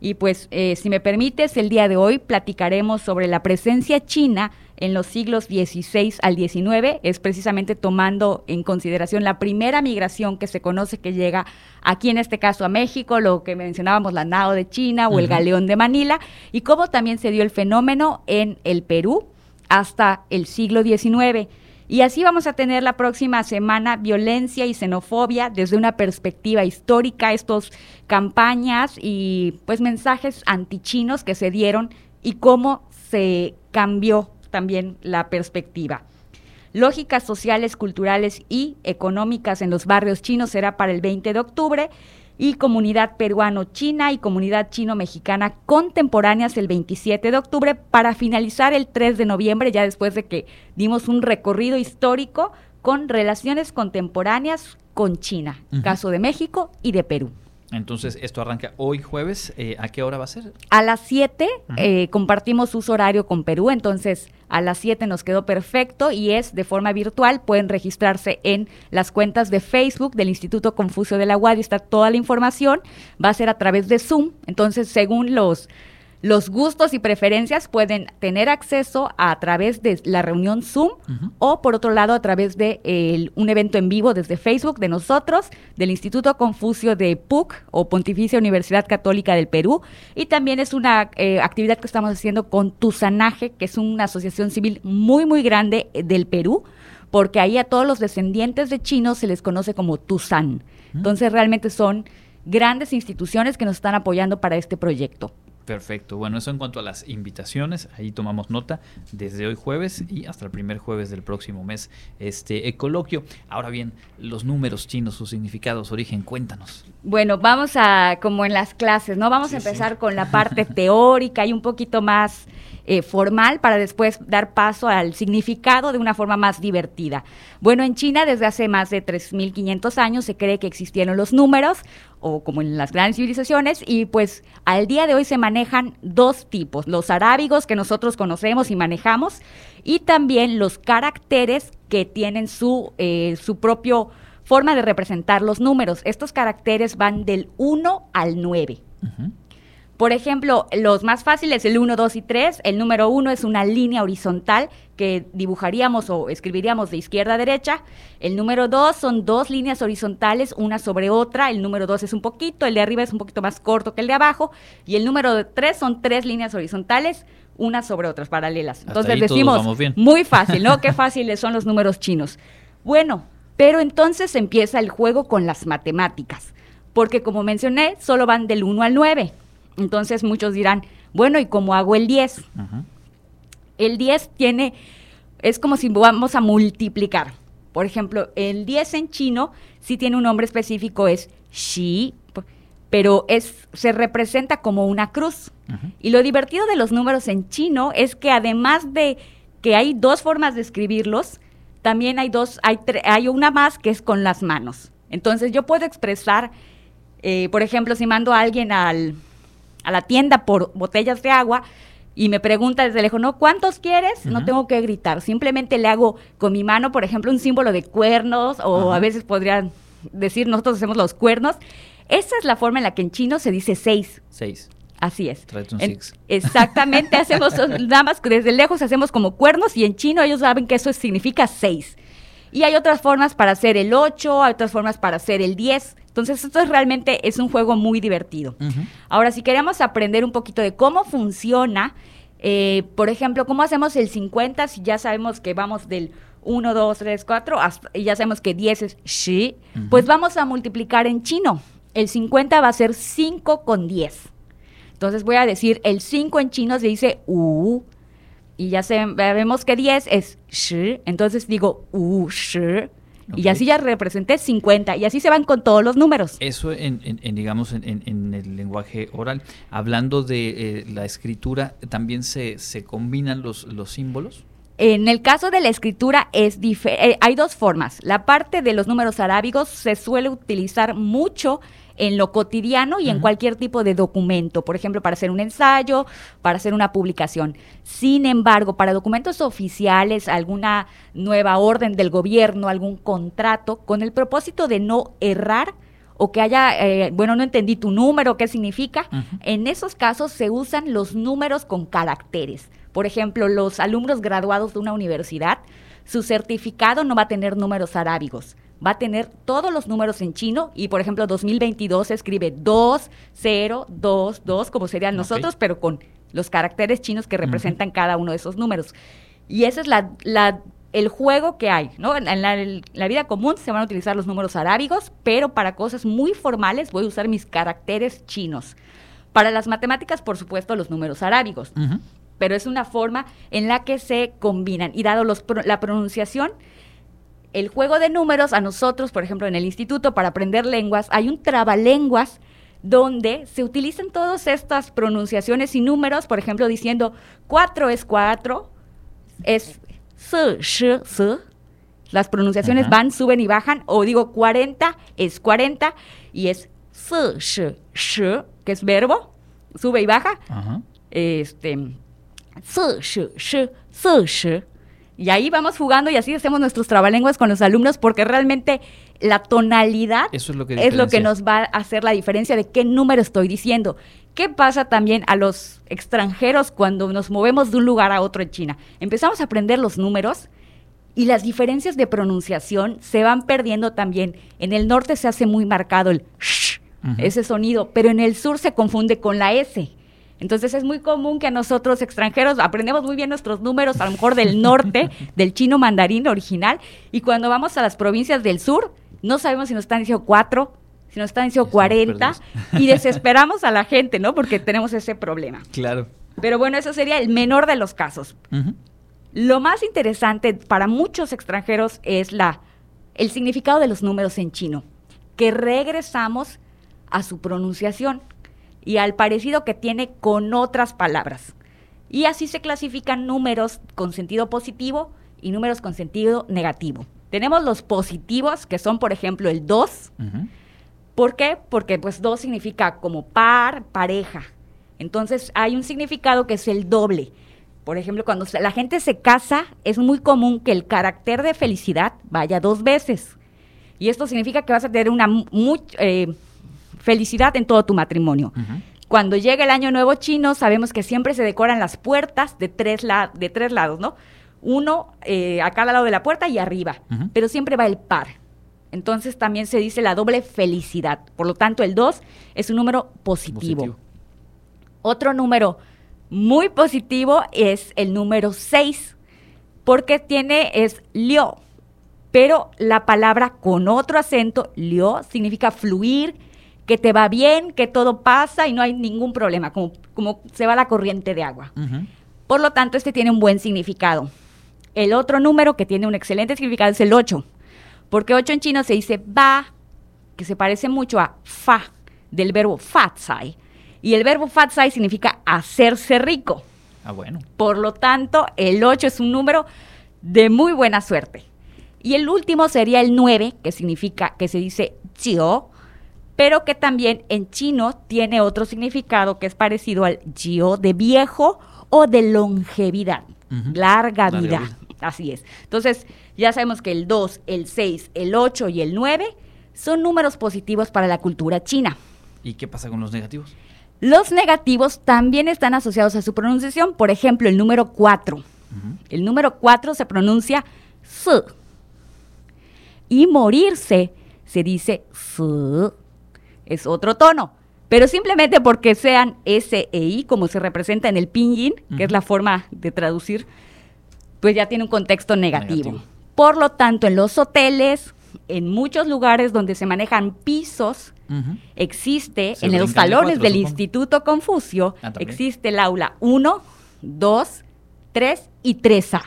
Y pues, eh, si me permites, el día de hoy platicaremos sobre la presencia china en los siglos XVI al XIX, es precisamente tomando en consideración la primera migración que se conoce que llega aquí en este caso a México, lo que mencionábamos, la nao de China o el galeón de Manila, y cómo también se dio el fenómeno en el Perú hasta el siglo XIX. Y así vamos a tener la próxima semana violencia y xenofobia desde una perspectiva histórica, estos campañas y pues mensajes antichinos que se dieron y cómo se cambió también la perspectiva. Lógicas sociales, culturales y económicas en los barrios chinos será para el 20 de octubre y comunidad peruano-china y comunidad chino-mexicana contemporáneas el 27 de octubre para finalizar el 3 de noviembre, ya después de que dimos un recorrido histórico con relaciones contemporáneas con China, caso de México y de Perú. Entonces, esto arranca hoy jueves. Eh, ¿A qué hora va a ser? A las 7 eh, compartimos uso horario con Perú, entonces a las 7 nos quedó perfecto y es de forma virtual. Pueden registrarse en las cuentas de Facebook del Instituto Confucio de la UAD y está toda la información. Va a ser a través de Zoom, entonces según los los gustos y preferencias pueden tener acceso a, través de la reunión Zoom o por otro lado a través de un evento en vivo desde Facebook de nosotros, del Instituto Confucio de PUC o Pontificia Universidad Católica del Perú y también es una eh, actividad que estamos haciendo con Tuzanaje, que es una asociación civil muy muy grande eh, del Perú, porque ahí a todos los descendientes de chinos se les conoce como Tuzán. Entonces realmente son grandes instituciones que nos están apoyando para este proyecto. Perfecto. Bueno, eso en cuanto a las invitaciones, ahí tomamos nota desde hoy jueves y hasta el primer jueves del próximo mes este coloquio. Ahora bien, los números chinos, sus significados, origen, cuéntanos. Bueno, vamos a, como en las clases, ¿no? Vamos a empezar con la parte teórica y un poquito más eh, formal para después dar paso al significado de una forma más divertida. Bueno, en China desde hace más de 3.500 años se cree que existieron los números, o como en las grandes civilizaciones, y pues al día de hoy se manejan dos tipos, los arábigos que nosotros conocemos y manejamos, y también los caracteres que tienen su, eh, su propio forma de representar los números. Estos caracteres van del 1 al 9. Por ejemplo, los más fáciles, el 1, 2 y 3. El número 1 es una línea horizontal que dibujaríamos o escribiríamos de izquierda a derecha. El número 2 son dos líneas horizontales, una sobre otra. El número 2 es un poquito, el de arriba es un poquito más corto que el de abajo. Y el número 3 son tres líneas horizontales, unas sobre otras, paralelas. Entonces decimos, muy fácil, ¿no? Qué fáciles son los números chinos. Bueno, pero entonces empieza el juego con las matemáticas, porque como mencioné, solo van del 1 al 9. Entonces muchos dirán, bueno, ¿y cómo hago el 10? El 10 tiene, es como si vamos a multiplicar. Por ejemplo, el 10 en chino sí tiene un nombre específico, es Xi, pero es, se representa como una cruz. Y lo divertido de los números en chino es que además de que hay dos formas de escribirlos, también hay dos, hay, hay una más que es con las manos. Entonces yo puedo expresar, eh, por ejemplo, si mando a alguien al, a la tienda por botellas de agua y me pregunta desde lejos, ¿no? ¿Cuántos quieres? No tengo que gritar, simplemente le hago con mi mano, por ejemplo, un símbolo de cuernos o a veces podrían decir, nosotros hacemos los cuernos. Esa es la forma en la que en chino se dice seis. Seis. Así es. exactamente, hacemos nada más desde lejos hacemos como cuernos y en chino ellos saben que eso significa seis. Y hay otras formas para hacer el 8, hay otras formas para hacer el 10. Entonces, esto es realmente es un juego muy divertido. Ahora, si queremos aprender un poquito de cómo funciona, eh, por ejemplo, cómo hacemos el 50, si ya sabemos que vamos del 1, 2, 3, 4, y ya sabemos que 10 es shi, pues vamos a multiplicar en chino. El 50 va a ser 5 con 10. Entonces voy a decir, el 5 en chino se dice u, y ya sabemos que 10 es shi, entonces digo u, shi, y así ya representé 50 y así se van con todos los números. Eso en, digamos, en, el lenguaje oral. Hablando de eh, la escritura, ¿también se, se combinan los, los símbolos? En el caso de la escritura es eh, hay dos formas. La parte de los números arábigos se suele utilizar mucho en lo cotidiano y en cualquier tipo de documento, por ejemplo, para hacer un ensayo, para hacer una publicación. Sin embargo, para documentos oficiales, alguna nueva orden del gobierno, algún contrato, con el propósito de no errar, o que haya, eh, bueno, no entendí tu número, qué significa. En esos casos se usan los números con caracteres. Por ejemplo, los alumnos graduados de una universidad, su certificado no va a tener números arábigos, va a tener todos los números en chino y, por ejemplo, 2022 se escribe 2, 0, 2, 2, como serían nosotros, pero con los caracteres chinos que representan cada uno de esos números. Y ese es la, el juego que hay, ¿no? En la, vida común se van a utilizar los números arábigos, pero para cosas muy formales voy a usar mis caracteres chinos. Para las matemáticas, por supuesto, los números arábigos. pero es una forma en la que se combinan. Y dado los, la pronunciación, el juego de números, a nosotros, por ejemplo, en el instituto, para aprender lenguas, hay un trabalenguas donde se utilizan todas estas pronunciaciones y números, por ejemplo, diciendo cuatro es cuatro, es s, sh, s. Las pronunciaciones van, suben y bajan, o digo 40 es 40 y es s, sh, sh, que es verbo, sube y baja. Este, s, sh, sh, s, sh. Y ahí vamos jugando y así hacemos nuestros trabalenguas con los alumnos porque realmente la tonalidad es, lo que, es lo que nos va a hacer la diferencia de qué número estoy diciendo. ¿Qué pasa también a los extranjeros cuando nos movemos de un lugar a otro en China? Empezamos a aprender los números y las diferencias de pronunciación se van perdiendo también. En el norte se hace muy marcado el sh, ese sonido, pero en el sur se confunde con la S. Entonces es muy común que a nosotros extranjeros aprendemos muy bien nuestros números, a lo mejor del norte, del chino mandarín original, y cuando vamos a las provincias del sur, no sabemos si nos están diciendo cuatro, si nos están diciendo cuarenta, y desesperamos a la gente, ¿no? Porque tenemos ese problema. Claro. Pero bueno, eso sería el menor de los casos. Lo más interesante para muchos extranjeros es la, el significado de los números en chino, que regresamos a su pronunciación y al parecido que tiene con otras palabras. Y así se clasifican números con sentido positivo y números con sentido negativo. Tenemos los positivos, que son, por ejemplo, el 2. ¿Por qué? Porque pues 2 significa como par, pareja. Entonces hay un significado que es el doble. Por ejemplo, cuando la gente se casa, es muy común que el carácter de felicidad vaya dos veces. Y esto significa que vas a tener una muy, eh, felicidad en todo tu matrimonio. Cuando llega el año nuevo chino, sabemos que siempre se decoran las puertas de tres, de tres lados, ¿no? Uno eh, a cada lado de la puerta y arriba, pero siempre va el par. Entonces también se dice la doble felicidad. Por lo tanto, el 2 es un número positivo. Otro número muy positivo es el número 6, porque tiene, es lio, pero la palabra con otro acento, lio, significa fluir, que te va bien, que todo pasa y no hay ningún problema, como, como se va la corriente de agua. Por lo tanto, este tiene un buen significado. El otro número que tiene un excelente significado es el 8, porque 8 en chino se dice ba, que se parece mucho a fa, del verbo fatsai. Y el verbo fatsai significa hacerse rico. Ah, bueno. Por lo tanto, el 8 es un número de muy buena suerte. Y el último sería el 9, que significa, que se dice chio, pero que también en chino tiene otro significado que es parecido al jio de viejo o de longevidad, larga, vida. Así es. Entonces, ya sabemos que el 2, el 6, el 8 y el 9 son números positivos para la cultura china. ¿Y qué pasa con los negativos? Los negativos también están asociados a su pronunciación. Por ejemplo, el número 4. El número 4 se pronuncia su. Y morirse se dice su es otro tono. Pero simplemente porque sean S e I, como se representa en el pinyin, que es la forma de traducir, pues ya tiene un contexto negativo. Por lo tanto, en los hoteles, en muchos lugares donde se manejan pisos, existe, en los salones del Instituto Confucio, ah, existe el aula 1, 2, 3 y 3A.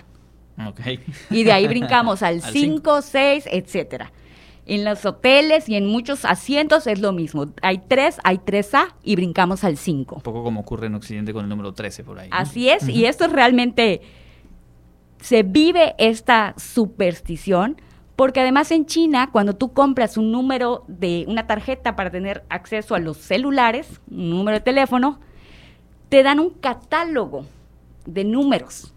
Y de ahí brincamos al 5, 6, etcétera. En los hoteles y en muchos asientos es lo mismo. Hay tres, hay tres A y brincamos al 5. Un poco como ocurre en Occidente con el número 13 por ahí. Así es, y esto realmente se vive esta superstición porque además en China, cuando tú compras un número de una tarjeta para tener acceso a los celulares, un número de teléfono, te dan un catálogo de números.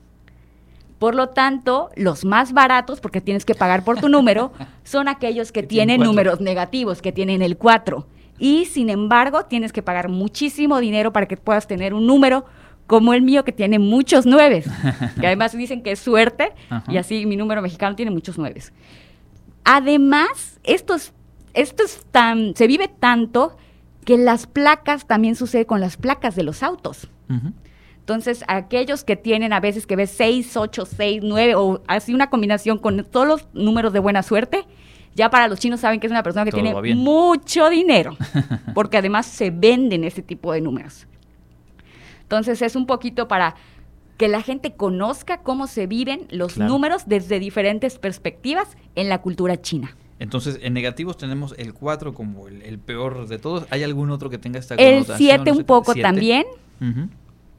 Por lo tanto, los más baratos, porque tienes que pagar por tu número, son aquellos que, tienen números negativos, que tienen el 4. Y sin embargo, tienes que pagar muchísimo dinero para que puedas tener un número como el mío, que tiene muchos nueves. que además dicen que es suerte, y así mi número mexicano tiene muchos nueves. Además, esto es, esto es tan, se vive tanto que las placas también sucede con las placas de los autos. Entonces, aquellos que tienen a veces que ves 6, 8, 6, 9 o así una combinación con todos los números de buena suerte, ya para los chinos saben que es una persona que tiene mucho dinero, porque además se venden ese tipo de números. Entonces, es un poquito para que la gente conozca cómo se viven los Claro. números desde diferentes perspectivas en la cultura china. Entonces, en negativos tenemos el 4 como el, el peor de todos. ¿Hay algún otro que tenga esta El connotación? 7 un poco ¿Siete? también. Ujú.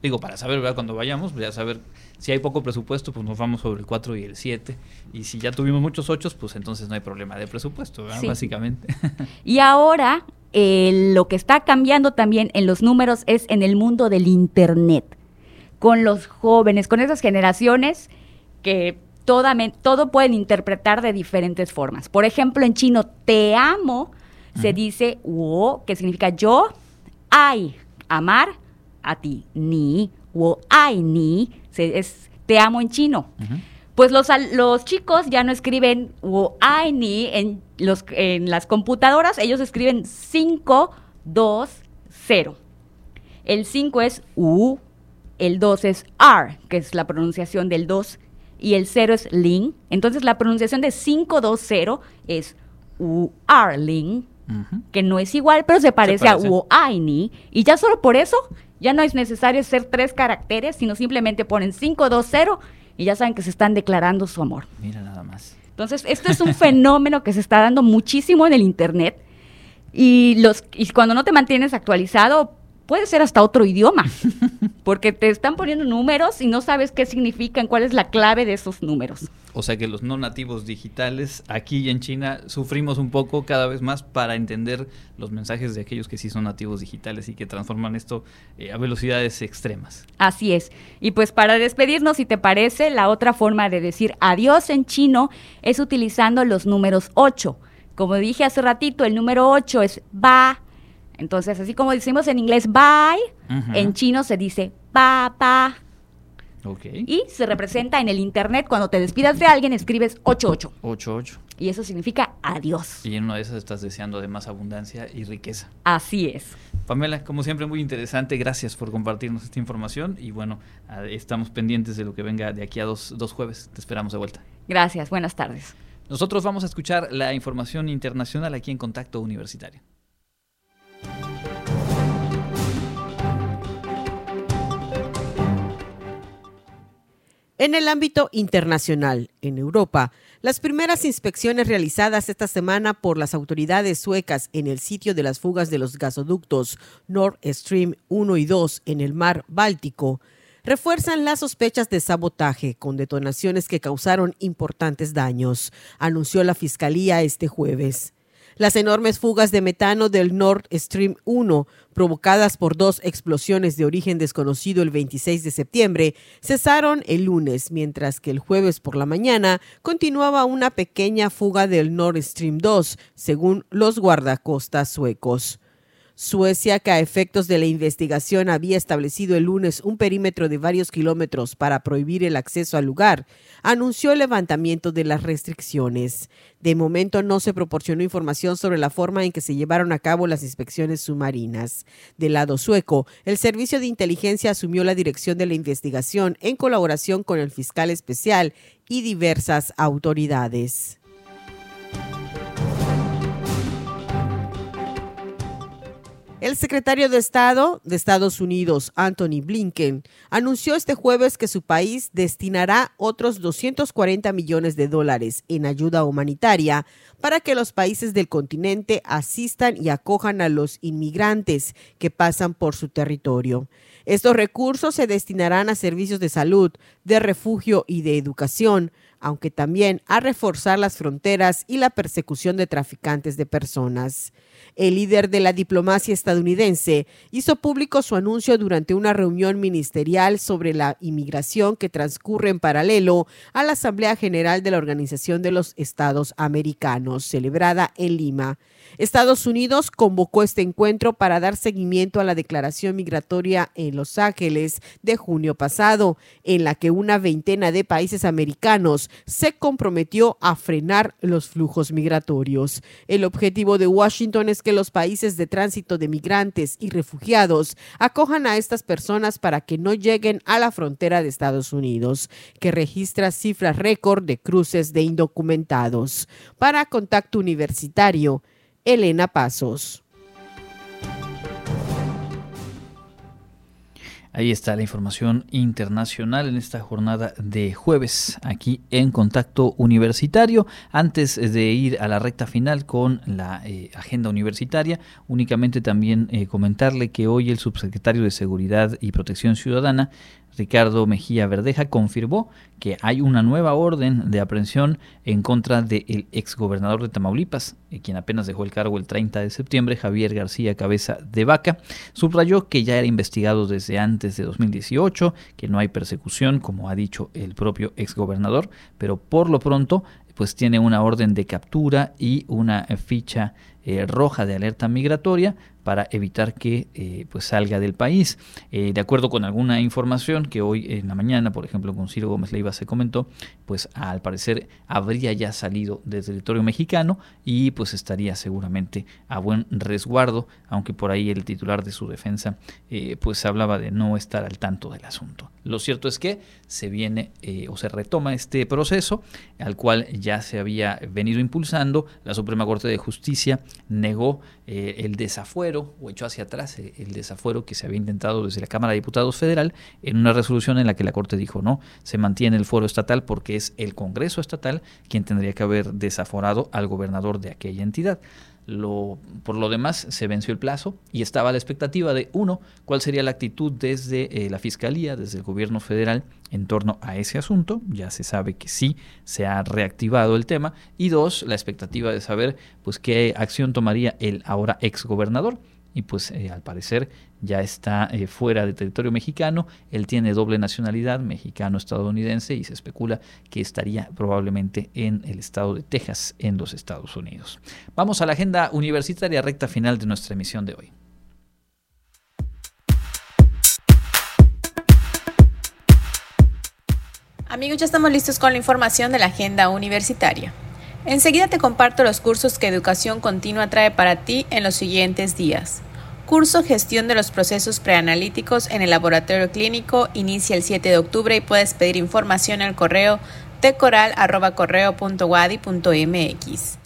Digo, para saber, ¿verdad? Cuando vayamos, ya saber si hay poco presupuesto, pues nos vamos sobre el 4 y el 7. Y si ya tuvimos muchos 8, pues entonces no hay problema de presupuesto, ¿verdad? Sí. Básicamente. Y ahora eh, lo que está cambiando también en los números es en el mundo del Internet, con los jóvenes, con esas generaciones que toda todo pueden interpretar de diferentes formas. Por ejemplo, en chino, te amo se dice wo, que significa yo, ai, amar a ti, ni, wo, ai, ni, se- es te amo en chino. Pues los, los chicos ya no escriben wo, ai, ni en, los, en las computadoras, ellos escriben 5, 2, 0. El 5 es U, el 2 es R, que es la pronunciación del 2, y el 0 es Ling. Entonces la pronunciación de 520 es U, R, Ling, que no es igual, pero se parece, parece. a U, I, Ni. Y ya solo por eso, ya no es necesario ser tres caracteres, sino simplemente ponen 520 y ya saben que se están declarando su amor. Mira nada más. Entonces, esto es un fenómeno que se está dando muchísimo en el Internet y, los, y cuando no te mantienes actualizado, puede ser hasta otro idioma, porque te están poniendo números y no sabes qué significan, cuál es la clave de esos números. O sea que los no nativos digitales aquí y en China sufrimos un poco cada vez más para entender los mensajes de aquellos que sí son nativos digitales y que transforman esto eh, a velocidades extremas. Así es. Y pues para despedirnos, si te parece, la otra forma de decir adiós en chino es utilizando los números 8. Como dije hace ratito, el número 8 es ba. Entonces, así como decimos en inglés bye, en chino se dice pa pa. Ok. Y se representa en el internet cuando te despidas de alguien, escribes 88. 8-8. Y eso significa adiós. Y en una de esas estás deseando de más abundancia y riqueza. Así es. Pamela, como siempre, muy interesante. Gracias por compartirnos esta información. Y bueno, estamos pendientes de lo que venga de aquí a dos, dos jueves. Te esperamos de vuelta. Gracias. Buenas tardes. Nosotros vamos a escuchar la información internacional aquí en Contacto Universitario. En el ámbito internacional, en Europa, las primeras inspecciones realizadas esta semana por las autoridades suecas en el sitio de las fugas de los gasoductos Nord Stream 1 y 2 en el mar Báltico refuerzan las sospechas de sabotaje con detonaciones que causaron importantes daños, anunció la Fiscalía este jueves. Las enormes fugas de metano del Nord Stream 1, provocadas por dos explosiones de origen desconocido el 26 de septiembre, cesaron el lunes, mientras que el jueves por la mañana continuaba una pequeña fuga del Nord Stream 2, según los guardacostas suecos. Suecia, que a efectos de la investigación había establecido el lunes un perímetro de varios kilómetros para prohibir el acceso al lugar, anunció el levantamiento de las restricciones. De momento no se proporcionó información sobre la forma en que se llevaron a cabo las inspecciones submarinas. Del lado sueco, el Servicio de Inteligencia asumió la dirección de la investigación en colaboración con el fiscal especial y diversas autoridades. El secretario de Estado de Estados Unidos, Anthony Blinken, anunció este jueves que su país destinará otros 240 millones de dólares en ayuda humanitaria para que los países del continente asistan y acojan a los inmigrantes que pasan por su territorio. Estos recursos se destinarán a servicios de salud, de refugio y de educación, aunque también a reforzar las fronteras y la persecución de traficantes de personas. El líder de la diplomacia estadounidense hizo público su anuncio durante una reunión ministerial sobre la inmigración que transcurre en paralelo a la Asamblea General de la Organización de los Estados Americanos, celebrada en Lima. Estados Unidos convocó este encuentro para dar seguimiento a la declaración migratoria en Los Ángeles de junio pasado, en la que una veintena de países americanos se comprometió a frenar los flujos migratorios. El objetivo de Washington es que los países de tránsito de migrantes y refugiados acojan a estas personas para que no lleguen a la frontera de Estados Unidos, que registra cifras récord de cruces de indocumentados. Para Contacto Universitario, Elena Pasos. Ahí está la información internacional en esta jornada de jueves aquí en Contacto Universitario. Antes de ir a la recta final con la eh, agenda universitaria, únicamente también eh, comentarle que hoy el subsecretario de Seguridad y Protección Ciudadana Ricardo Mejía Verdeja confirmó que hay una nueva orden de aprehensión en contra del exgobernador de Tamaulipas, eh, quien apenas dejó el cargo el 30 de septiembre, Javier García Cabeza de Vaca. Subrayó que ya era investigado desde antes de 2018, que no hay persecución, como ha dicho el propio exgobernador, pero por lo pronto pues tiene una orden de captura y una ficha eh, roja de alerta migratoria para evitar que eh, pues salga del país. Eh, de acuerdo con alguna información que hoy en la mañana, por ejemplo, con Ciro Gómez Leiva se comentó, pues al parecer habría ya salido del territorio mexicano y pues estaría seguramente a buen resguardo, aunque por ahí el titular de su defensa pues hablaba de no estar al tanto del asunto. Lo cierto es que se viene o se retoma este proceso al cual ya se había venido impulsando. La Suprema Corte de Justicia negó eh, el desafuero o echó hacia atrás eh, el desafuero que se había intentado desde la Cámara de Diputados Federal en una resolución en la que la Corte dijo no, se mantiene el fuero estatal porque es el Congreso estatal quien tendría que haber desaforado al gobernador de aquella entidad. Lo, por lo demás, se venció el plazo y estaba la expectativa de, uno, cuál sería la actitud desde eh, la Fiscalía, desde el gobierno federal en torno a ese asunto. Ya se sabe que sí se ha reactivado el tema. Y dos, la expectativa de saber pues qué acción tomaría el ahora ex gobernador y pues eh, al parecer ya está eh, fuera de territorio mexicano. Él tiene doble nacionalidad, mexicano-estadounidense, y se especula que estaría probablemente en el estado de Texas, en los Estados Unidos. Vamos a la agenda universitaria recta final de nuestra emisión de hoy. Amigos, ya estamos listos con la información de la agenda universitaria. Enseguida te comparto los cursos que Educación Continua trae para ti en los siguientes días. Curso Gestión de los Procesos Preanalíticos en el Laboratorio Clínico inicia el 7 de octubre y puedes pedir información al correo tcoral.correo.wadi.mx.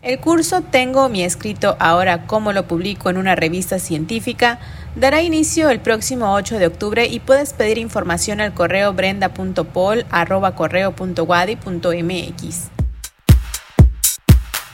El curso Tengo mi escrito ahora cómo lo publico en una revista científica dará inicio el próximo 8 de octubre y puedes pedir información al correo brenda.pol.correo.wadi.mx.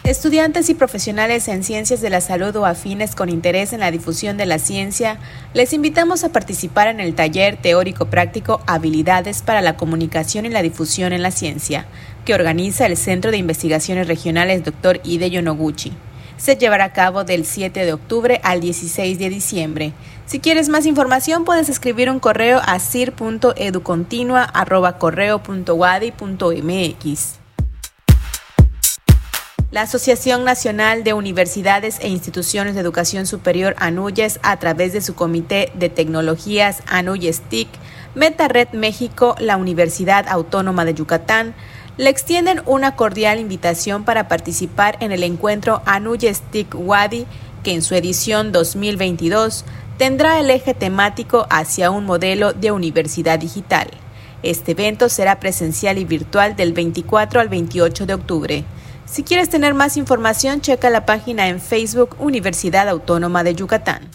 Estudiantes y profesionales en ciencias de la salud o afines con interés en la difusión de la ciencia, les invitamos a participar en el taller teórico práctico Habilidades para la comunicación y la difusión en la ciencia, que organiza el Centro de Investigaciones Regionales Dr. Hide Noguchi. Se llevará a cabo del 7 de octubre al 16 de diciembre. Si quieres más información, puedes escribir un correo a cir.educontinua.correo.wadi.mx. La Asociación Nacional de Universidades e Instituciones de Educación Superior ANUYES, a través de su Comité de Tecnologías ANUYES TIC, MetaRed México, la Universidad Autónoma de Yucatán, le extienden una cordial invitación para participar en el encuentro ANUYES TIC WADI, que en su edición 2022 tendrá el eje temático hacia un modelo de universidad digital. Este evento será presencial y virtual del 24 al 28 de octubre. Si quieres tener más información, checa la página en Facebook Universidad Autónoma de Yucatán.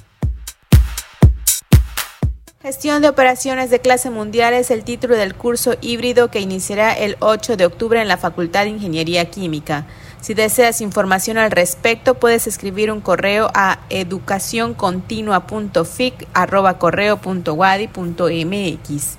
Gestión de operaciones de clase mundial es el título del curso híbrido que iniciará el 8 de octubre en la Facultad de Ingeniería Química. Si deseas información al respecto, puedes escribir un correo a educacioncontinua.fic@correo.wadi.mx.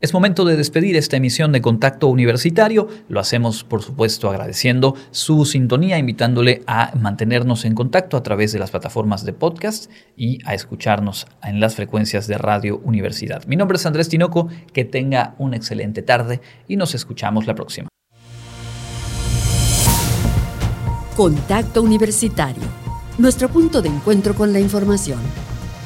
Es momento de despedir esta emisión de Contacto Universitario. Lo hacemos, por supuesto, agradeciendo su sintonía, invitándole a mantenernos en contacto a través de las plataformas de podcast y a escucharnos en las frecuencias de Radio Universidad. Mi nombre es Andrés Tinoco, que tenga una excelente tarde y nos escuchamos la próxima. Contacto Universitario, nuestro punto de encuentro con la información